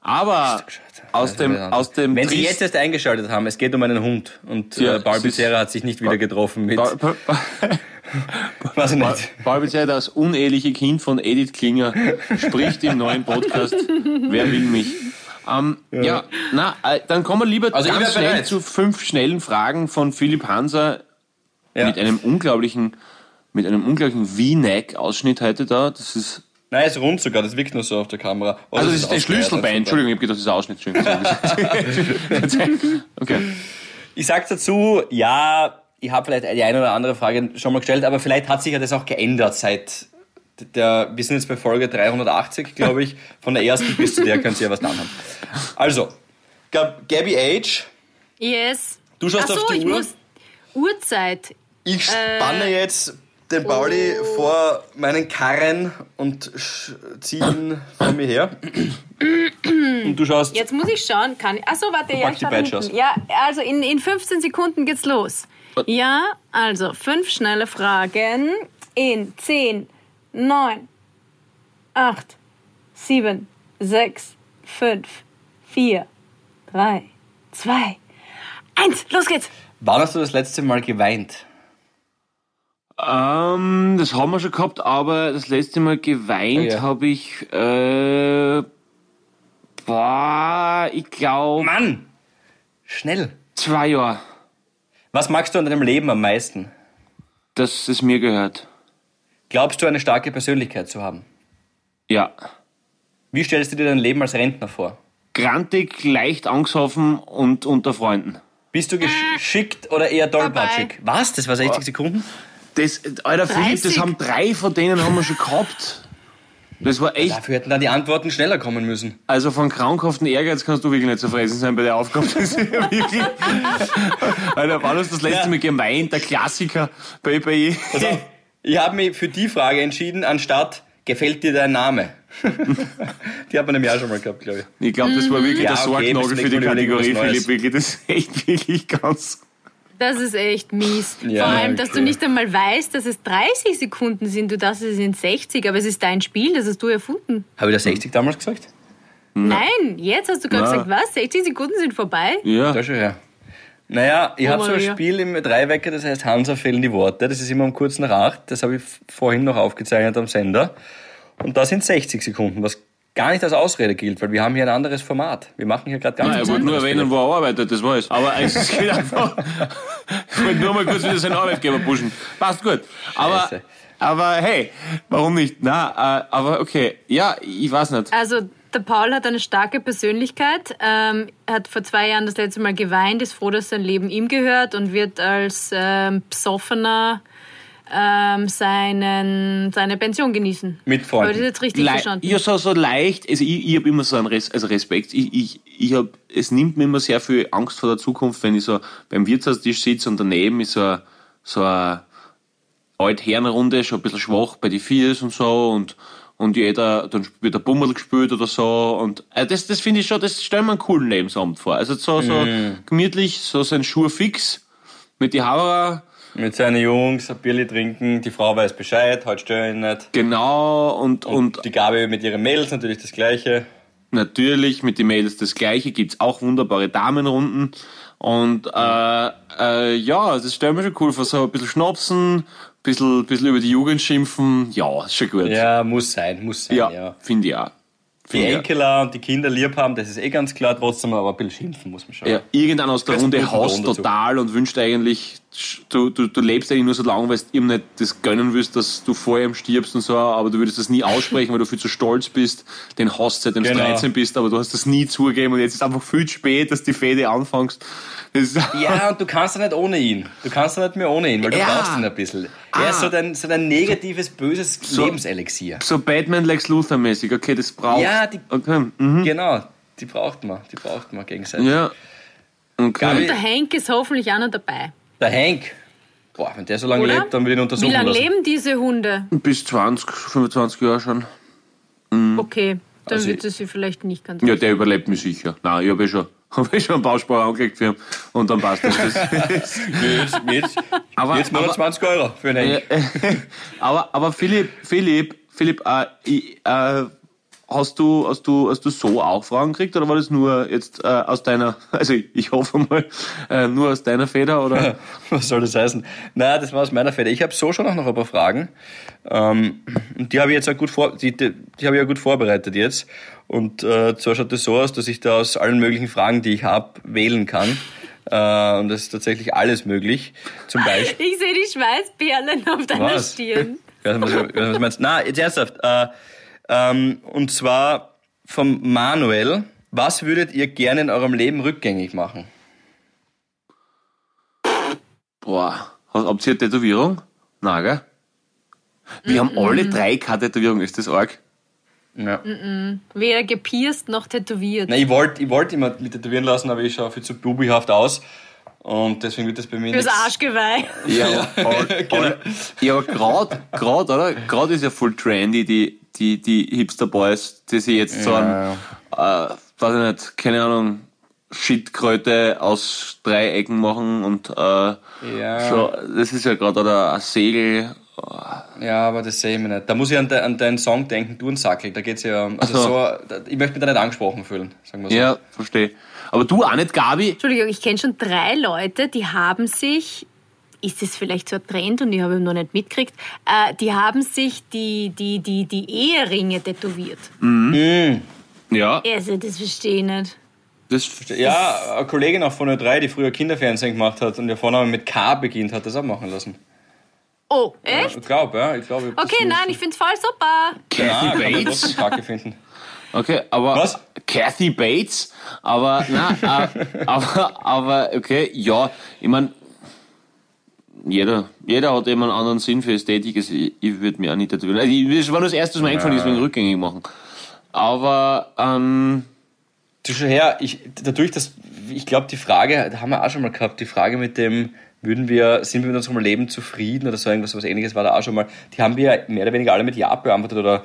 Speaker 4: Aber aus dem, aus dem
Speaker 3: Wenn Sie jetzt erst eingeschaltet haben, es geht um einen Hund. Und
Speaker 4: Ja,
Speaker 3: äh,
Speaker 4: es ist-
Speaker 3: Becerra hat sich nicht wieder getroffen mit,
Speaker 4: Ba- ba- ba-
Speaker 3: weiß ich nicht.
Speaker 4: Paul Becerra, das uneheliche Kind von Edith Klinger, spricht im neuen Podcast Wer will mich? Ähm, ja. na, äh, dann kommen wir lieber
Speaker 3: Also
Speaker 4: ganz schnell
Speaker 3: bereit.
Speaker 4: zu fünf schnellen Fragen von Philipp Hanser
Speaker 3: Ja.
Speaker 4: mit einem unglaublichen, mit einem unglaublichen V-Neck-Ausschnitt heute da. Das ist,
Speaker 3: Nein, ist rund sogar, das wirkt nur so auf der Kamera. Oh,
Speaker 4: also das ist der
Speaker 3: ausgeleiert,
Speaker 4: Schlüsselbein.
Speaker 3: super.
Speaker 4: Entschuldigung, ich habe gedacht, das ist Ausschnitt. Entschuldigung. okay.
Speaker 3: Ich sag dazu, ja, ich habe vielleicht die eine oder andere Frage schon mal gestellt, aber vielleicht hat sich ja das auch geändert seit der, wir sind jetzt bei Folge 380, glaube ich, von der ersten bis zu der könnt ihr ja was dann haben. Also, Gab Gabby Age,
Speaker 2: Yes.
Speaker 3: Du schaust
Speaker 2: Ach so,
Speaker 3: auf die
Speaker 2: ich
Speaker 3: Uhr?
Speaker 2: Muss Uhrzeit.
Speaker 3: ich spanne jetzt den Pauli
Speaker 2: oh.
Speaker 3: vor meinen Karren und ziehe ihn vor mir her. Und du schaust,
Speaker 2: Jetzt muss ich schauen, kann ich. Achso, warte, ja, ich
Speaker 3: die aus.
Speaker 2: Ja, also in, in 15 Sekunden geht's los. Ja, also fünf schnelle Fragen in 10, 9, 8, 7, 6, 5, 4, 3, 2, 1. Los geht's.
Speaker 3: wann hast du das letzte Mal geweint?
Speaker 4: Ähm, das haben wir schon gehabt, aber das letzte Mal geweint
Speaker 3: Oh ja.
Speaker 4: habe ich, äh, boah, ich glaube,
Speaker 3: Mann! Schnell!
Speaker 4: zwei Jahre,
Speaker 3: Was magst du an deinem Leben am meisten?
Speaker 4: dass es mir gehört.
Speaker 3: Glaubst du, eine starke Persönlichkeit zu haben?
Speaker 4: Ja.
Speaker 3: Wie stellst du dir dein Leben als Rentner vor?
Speaker 4: Grantig, leicht angesoffen und unter Freunden.
Speaker 3: Bist du geschickt oder eher dollpatschig? Was? Das war 60 Sekunden?
Speaker 4: Das, Alter, Philipp, das
Speaker 2: 30.
Speaker 4: haben drei von denen haben wir schon gehabt. Das war echt,
Speaker 3: Dafür hätten da die Antworten schneller kommen müssen.
Speaker 4: also von krankhaften Ehrgeiz kannst du wirklich nicht zu fressen sein bei der Aufgabe. Das ist ja wirklich. Alter, du das letzte
Speaker 3: Ja.
Speaker 4: Mal gemeint? Der Klassiker bei, bei
Speaker 3: auf, ich habe mich für die Frage entschieden, anstatt gefällt dir dein Name? die hat man im Jahr schon mal gehabt, glaube ich.
Speaker 4: Ich glaube, das war wirklich
Speaker 3: Ja,
Speaker 4: der
Speaker 3: okay,
Speaker 4: Sorgnagel für die Kategorie. Philipp. Wirklich, das ist echt wirklich ganz.
Speaker 2: Das ist echt mies.
Speaker 3: Ja,
Speaker 2: Vor allem, dass
Speaker 3: okay.
Speaker 2: du nicht einmal weißt, dass es 30 Sekunden sind. Du dachtest, es sind 60, aber es ist dein Spiel, das hast du erfunden.
Speaker 3: Habe ich da 60 damals gesagt?
Speaker 2: Nein, jetzt hast du gerade gesagt, was? 60 Sekunden sind vorbei?
Speaker 4: Ja.
Speaker 3: Da schon her. Naja, ich
Speaker 2: Oh,
Speaker 3: habe so ein. Spiel im Dreiwecker, das heißt Hansa fehlen die Worte. Das ist immer um kurz nach acht. Das habe ich vorhin noch aufgezeichnet am Sender. Und da sind 60 Sekunden. Was gar nicht als Ausrede gilt, weil wir haben hier ein anderes Format. Wir machen hier gerade ganz
Speaker 4: Nein,
Speaker 3: was
Speaker 4: er wollte nur erwähnen, wo er arbeitet, das weiß. Aber es geht einfach. ich wollte nur mal kurz wieder seinen Arbeitgeber pushen. Passt gut. Aber,
Speaker 3: Scheiße.
Speaker 4: aber hey, warum nicht? Na, äh, aber okay. Ja, ich weiß nicht.
Speaker 2: Also der Paul hat eine starke Persönlichkeit, ähm, hat vor zwei Jahren das letzte Mal geweint, ist froh, dass sein Leben ihm gehört und wird als ähm, Besoffener ähm, seinen, seine Pension genießen.
Speaker 3: Mit Freunden.
Speaker 2: Habe ich das jetzt richtig
Speaker 4: Le
Speaker 2: verstanden?
Speaker 4: ja, so, so leicht. Also ich, ich habe immer so einen Res also Respekt. Ich, ich, ich hab, es nimmt mir immer sehr viel Angst vor der Zukunft, wenn ich so beim Wirtshaustisch sitze und daneben ist so eine, so eine Altherrenrunde, schon ein bisschen schwach bei die Viers und so und und jeder, dann wird der Bummel gespielt oder so. Und äh, das, das finde ich schon, das stellen wir einen coolen Lebensabend vor. Also so, so gemütlich, so sein Schuh fix, mit die Haare,
Speaker 3: Mit seinen Jungs ein Bierli trinken, die Frau weiß Bescheid, heute störe ich nicht.
Speaker 4: genau, und, und,
Speaker 3: Und die Gabi mit ihren Mädels natürlich das Gleiche.
Speaker 4: Natürlich, mit den Mädels das gleiche, gibt's auch wunderbare Damenrunden. Und äh, äh, ja, das stellen wir schon cool vor, so ein bisschen schnapsen, ein bisschen, bisschen über die Jugend schimpfen, ja, ist schon gut.
Speaker 3: Ja, muss sein, muss sein,
Speaker 4: ja,
Speaker 3: ja.
Speaker 4: finde ich auch.
Speaker 3: Die
Speaker 4: ich auch.
Speaker 3: Enkeler und die Kinder lieb haben, das ist eh ganz klar, trotzdem aber ein bisschen schimpfen muss man schon.
Speaker 4: Ja, irgendeiner aus der Runde
Speaker 3: dazu.
Speaker 4: total und wünscht eigentlich, du, du, du lebst eigentlich nur so lange, weil du ihm nicht das gönnen willst, dass du vor ihm stirbst und so, aber du würdest das nie aussprechen, weil du viel zu stolz bist, den seitdem du
Speaker 3: Genau.
Speaker 4: 13 bist, aber du hast das nie zugegeben und jetzt ist einfach viel zu spät, dass die Fehde anfängst.
Speaker 3: Ja, und du kannst ja nicht ohne ihn. Du kannst ja nicht mehr ohne ihn, weil du
Speaker 4: Ja.
Speaker 3: brauchst ihn ein bisschen. Er
Speaker 4: Ah.
Speaker 3: ist so dein, so dein negatives, böses Lebenselixier.
Speaker 4: so Batman Lex Luthor mäßig, okay, das braucht.
Speaker 3: Ja, die-
Speaker 4: okay. Mhm.
Speaker 3: Genau, die braucht man. Die braucht man gegenseitig.
Speaker 4: Ja. Okay.
Speaker 3: Gabi-
Speaker 2: Der Hank ist hoffentlich auch noch dabei.
Speaker 3: Der Hank, boah, wenn der so lange
Speaker 2: Oder?
Speaker 3: lebt, dann will ich ihn
Speaker 2: Wie
Speaker 3: untersuchen
Speaker 2: lange
Speaker 3: lassen.
Speaker 2: leben diese Hunde?
Speaker 4: Bis 20, 25 Jahre schon.
Speaker 2: Okay, dann
Speaker 3: Also
Speaker 2: wird es sie vielleicht nicht ganz.
Speaker 4: Ja, der überlebt mich sicher. Nein, ich habe eh schon, hab eh schon einen Bausparer angelegt für ihn. Und dann passt das. das
Speaker 3: Jetzt, jetzt,
Speaker 4: Aber-
Speaker 3: jetzt nur
Speaker 4: aber-
Speaker 3: 20 Euro für den Hank.
Speaker 4: aber, aber Philipp, Philipp, Philipp, äh, ich, äh, hast du, hast du, hast du so auch Fragen gekriegt oder war das nur jetzt äh, aus deiner, also ich hoffe mal, äh, nur aus deiner Feder oder?
Speaker 3: Was soll das heißen? Na, das war aus meiner Feder. Ich habe so schon auch noch ein paar Fragen. Ähm, und die habe ich jetzt auch gut vor, die, die, die habe ich ja gut vorbereitet jetzt. Und äh, zwar schaut es so aus, dass ich da aus allen möglichen Fragen, die ich habe, wählen kann. Äh, und das ist tatsächlich alles möglich. Zum Beispiel.
Speaker 2: Ich sehe die Schweißperlen auf deiner
Speaker 3: Was?
Speaker 2: Stirn.
Speaker 3: Was, was du meinst. Na, jetzt ernsthaft. Äh, ähm, und zwar vom Manuel. Was würdet ihr gerne in eurem Leben rückgängig machen?
Speaker 4: Boah, habt ihr eine Tätowierung? Nein, gell? Wir haben alle drei keine Tätowierung, ist das arg?
Speaker 3: Ja.
Speaker 2: Weder gepierst noch tätowiert.
Speaker 3: Na, ich wollte ich wollt immer mit tätowieren lassen, aber ich schaue viel zu bubihaft aus. Und deswegen wird das bei mir
Speaker 2: Fürs
Speaker 3: nichts.
Speaker 2: Arschgeweih.
Speaker 4: Ja, all, all, ja gerade, gerade, oder? Gerade ist ja voll trendy, die, die, die Hipster-Boys, die sich jetzt so
Speaker 3: Ja,
Speaker 4: ein, äh, weiß ich nicht, keine Ahnung, Shitkröte aus Dreiecken machen und äh,
Speaker 3: Ja.
Speaker 4: so, das ist ja gerade, oder ein Segel.
Speaker 3: Ja, aber das sehe ich mir nicht. Da muss ich an, de, an deinen Song denken, du und Sackel. Da geht's ja um. Also
Speaker 4: so.
Speaker 3: so, da, ich möchte mich da nicht angesprochen fühlen, sagen wir so.
Speaker 4: Ja, verstehe. Aber du auch nicht, Gabi?
Speaker 2: Entschuldigung, ich kenne schon drei Leute, die haben sich, ist es vielleicht so ein Trend und ich habe ihn noch nicht mitgekriegt, äh, die haben sich die, die, die, die Eheringe tätowiert.
Speaker 4: Ja,
Speaker 2: Also, das verstehe ich nicht.
Speaker 4: das,
Speaker 3: Ja, eine Kollegin auch von Ö3, die früher Kinderfernsehen gemacht hat und ihr Vorname mit K beginnt, hat das auch machen lassen.
Speaker 2: Oh, echt?
Speaker 3: Ich glaube, ja. Ich glaub, ich
Speaker 2: Okay, nein, ich finde es voll super.
Speaker 4: Kathy
Speaker 3: Ja,
Speaker 4: Bates.
Speaker 3: Kacke finden.
Speaker 4: Okay, aber
Speaker 3: Was?
Speaker 4: Kathy Bates, aber na, äh, aber aber okay, ja, ich mein jeder, jeder hat eben einen anderen Sinn für Ästhetik. Also ich, ich würde mir auch nicht tätowieren. Also das war nur das erste, was mir eingefallen ist, wegen rückgängig machen. Aber ähm,
Speaker 3: Du schau her, ich, dadurch, dass, ich glaube, die Frage, da haben wir auch schon mal gehabt, die Frage mit dem, würden wir, sind wir mit unserem Leben zufrieden oder so irgendwas, was ähnliches war da auch schon mal, die haben wir mehr oder weniger alle mit Ja beantwortet oder,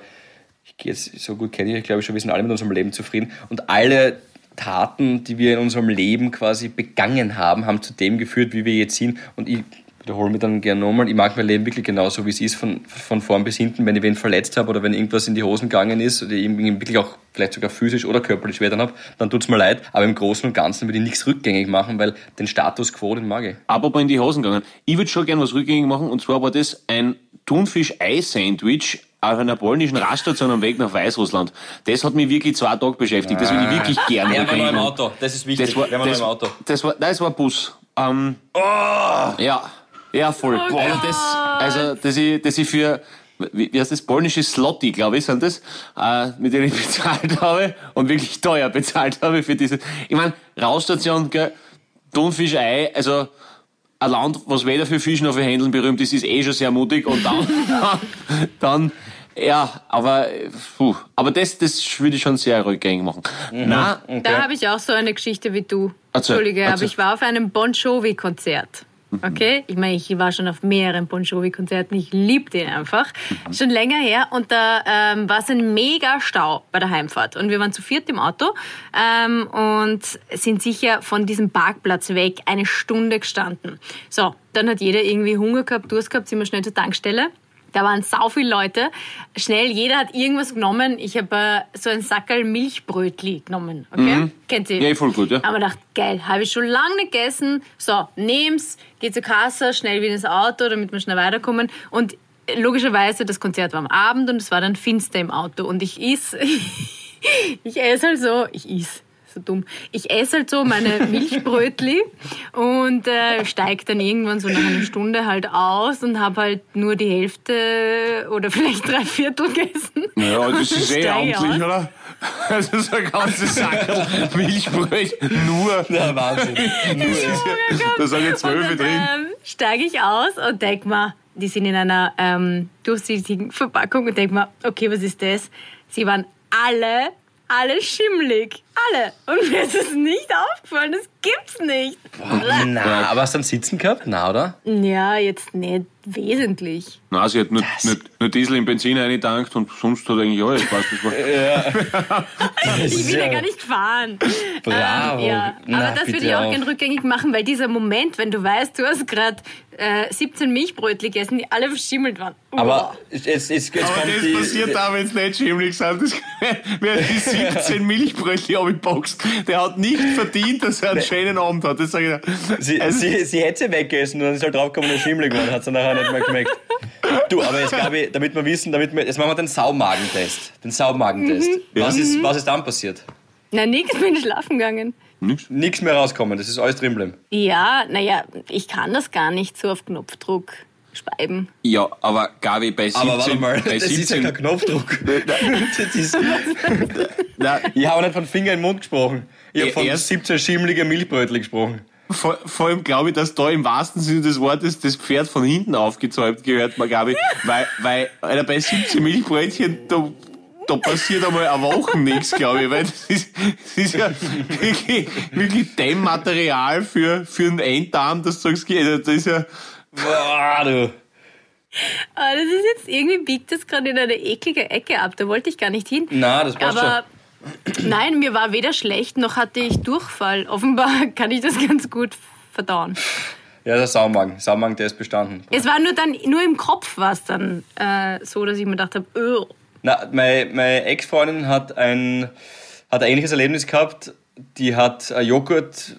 Speaker 3: ich gehe jetzt, so gut kenne ich, glaube ich schon, wir sind alle mit unserem Leben zufrieden und alle Taten, die wir in unserem Leben quasi begangen haben, haben zu dem geführt, wie wir jetzt sind und ich wiederhole mich dann gerne nochmal, ich mag mein Leben wirklich genauso, wie es ist, von, von vorn bis hinten, wenn ich wen verletzt habe oder wenn irgendwas in die Hosen gegangen ist oder ich wirklich auch vielleicht sogar physisch oder körperlich weh dann habe, dann tut's mir leid, aber im Großen und Ganzen würde ich nichts rückgängig machen, weil den Status quo, den mag ich.
Speaker 4: apropos in die Hosen gegangen. Ich würde schon gern was rückgängig machen und zwar war das ein Thunfisch-Ei-Sandwich auf einer polnischen Raststation am Weg nach Weißrussland. Das hat mich wirklich zwei Tage beschäftigt. Das will ich wirklich gerne
Speaker 3: Ja, waren noch im
Speaker 4: rückgängig
Speaker 3: Auto. Das ist wichtig.
Speaker 4: das war, das,
Speaker 3: im Auto.
Speaker 4: Das war, nein, das war ein Bus. Ähm, Ja, ja, voll.
Speaker 2: Oh
Speaker 4: also, das, also, dass ich, dass ich für, wie, wie heißt das, polnische Slotti, glaube ich, sind das, äh, mit denen ich bezahlt habe und wirklich teuer bezahlt habe für diese, ich meine, Rausstation, gell, Thunfischei, also, ein Land, was weder für Fischen noch für Händeln berühmt ist, ist eh schon sehr mutig und dann, dann, ja, aber, puh, aber das, das würde ich schon sehr rückgängig machen. Na,
Speaker 2: Da habe ich auch so eine Geschichte wie du.
Speaker 4: Erzähl,
Speaker 2: Entschuldige, aber
Speaker 4: erzähl.
Speaker 2: ich war auf einem Bon Jovi-Konzert. Okay? Ich meine, ich war schon auf mehreren Bon Jovi-Konzerten. Ich liebe den einfach. Schon länger her. Und da ähm, war es ein mega Stau bei der Heimfahrt. Und wir waren zu viert im Auto ähm, und sind sicher von diesem Parkplatz weg eine Stunde gestanden. So, dann hat jeder irgendwie Hunger gehabt, Durst gehabt, sind wir schnell zur Tankstelle. Da waren sau viele Leute. Schnell, jeder hat irgendwas genommen. Ich habe äh, so ein Sackerl Milchbrötli genommen. Okay? Kennt ihr?
Speaker 4: Ja, voll gut, ja.
Speaker 2: Aber gedacht, geil, habe ich schon lange nicht gegessen. So, nehm's, geh zur Kasse, schnell wieder ins Auto, damit wir schnell weiterkommen. Und logischerweise, das Konzert war am Abend und es war dann finster im Auto. Und ich iss, ich esse halt so, ich iss, so dumm. Ich esse halt so meine Milchbrötli und äh, steig dann irgendwann so nach einer Stunde halt aus und habe halt nur die Hälfte oder vielleicht drei Viertel gegessen.
Speaker 4: Ja, das ist eh amtlich, oder? Das ist ein ganzes Sackerl Milchbrötchen. Nur.
Speaker 3: Ja, Wahnsinn.
Speaker 4: Da sind ja zwölf
Speaker 2: dann
Speaker 4: drin.
Speaker 2: ähm, steige ich aus und denk mir, die sind in einer ähm, durchsichtigen Verpackung und denk mir, okay, was ist das? Sie waren alle, alle schimmelig. Alle. Und mir ist es nicht aufgefallen. Das gibt's nicht.
Speaker 3: Na, aber hast du dann sitzen gehabt? Na, oder?
Speaker 2: Ja, jetzt nicht wesentlich.
Speaker 4: Nein, sie hat nur, nur, nur Diesel in Benzin eingetankt und sonst hat eigentlich alles passt. Das war,
Speaker 2: Ich bin ja gar nicht gefahren.
Speaker 3: Bravo.
Speaker 2: Ähm, ja.
Speaker 3: Na,
Speaker 2: Aber das würde ich auch
Speaker 3: auch.
Speaker 2: gerne rückgängig machen, weil dieser Moment, wenn du weißt, du hast gerade äh, 17 Milchbrötli gegessen, die alle verschimmelt waren. Uah.
Speaker 3: Aber jetzt, jetzt, jetzt
Speaker 4: aber
Speaker 3: kommt
Speaker 4: das
Speaker 3: die...
Speaker 4: passiert da, wenn es nicht schimmelig sind. Das, wer die 17 Abgeboxt, der hat nicht verdient, dass er einen schönen Abend hat. Das sage ich.
Speaker 3: Sie,
Speaker 4: Also-
Speaker 3: sie, sie hätte sie weggegessen und dann ist halt draufgekommen, dass schimmelig war. Hat sie nachher nicht mehr geschmeckt. Du, aber jetzt glaube ich, damit wir wissen, damit wir, jetzt machen wir den Saumagentest. Den Saumagentest.
Speaker 2: Mhm.
Speaker 3: Was, ist, was ist dann passiert?
Speaker 2: Na, nix, bin schlafen gegangen.
Speaker 3: Nichts mehr rauskommen, das ist alles drin bleiben.
Speaker 2: Ja, naja, ich kann das gar nicht so auf Knopfdruck speiben.
Speaker 4: Ja, aber Gabi, bei 17...
Speaker 3: Aber warte mal,
Speaker 4: bei
Speaker 3: das ist ja
Speaker 4: 17
Speaker 3: kein Knopfdruck. das ist,
Speaker 4: Nein,
Speaker 3: ich habe nicht von Finger in den Mund gesprochen. Ich habe von
Speaker 4: erst-
Speaker 3: 17 schimmlige Milchbrötchen gesprochen.
Speaker 4: Vor, vor allem glaube ich, dass da im wahrsten Sinne des Wortes das Pferd von hinten aufgezäumt gehört, man ich, weil, weil Alter, bei 17 Milchbrötchen, da, da passiert einmal eine Woche nichts, glaube ich, weil das ist, das ist ja wirklich, wirklich Dämmmaterial für, für einen Enddarm, dass du sagst, also das ist ja,
Speaker 3: Boah, du.
Speaker 2: Aber das ist jetzt, irgendwie biegt das gerade in eine eklige Ecke ab. Da wollte ich gar nicht hin.
Speaker 3: Na, das passt
Speaker 2: Aber nein, mir war weder schlecht, noch hatte ich Durchfall. Offenbar kann ich das ganz gut verdauen.
Speaker 3: Ja, der Saumagen. Saumagen, der ist bestanden.
Speaker 2: Es war nur dann, nur im Kopf war es dann äh, so, dass ich mir gedacht habe, öh.
Speaker 3: Na, meine, meine Ex-Freundin hat ein, hat ein ähnliches Erlebnis gehabt. Die hat Joghurt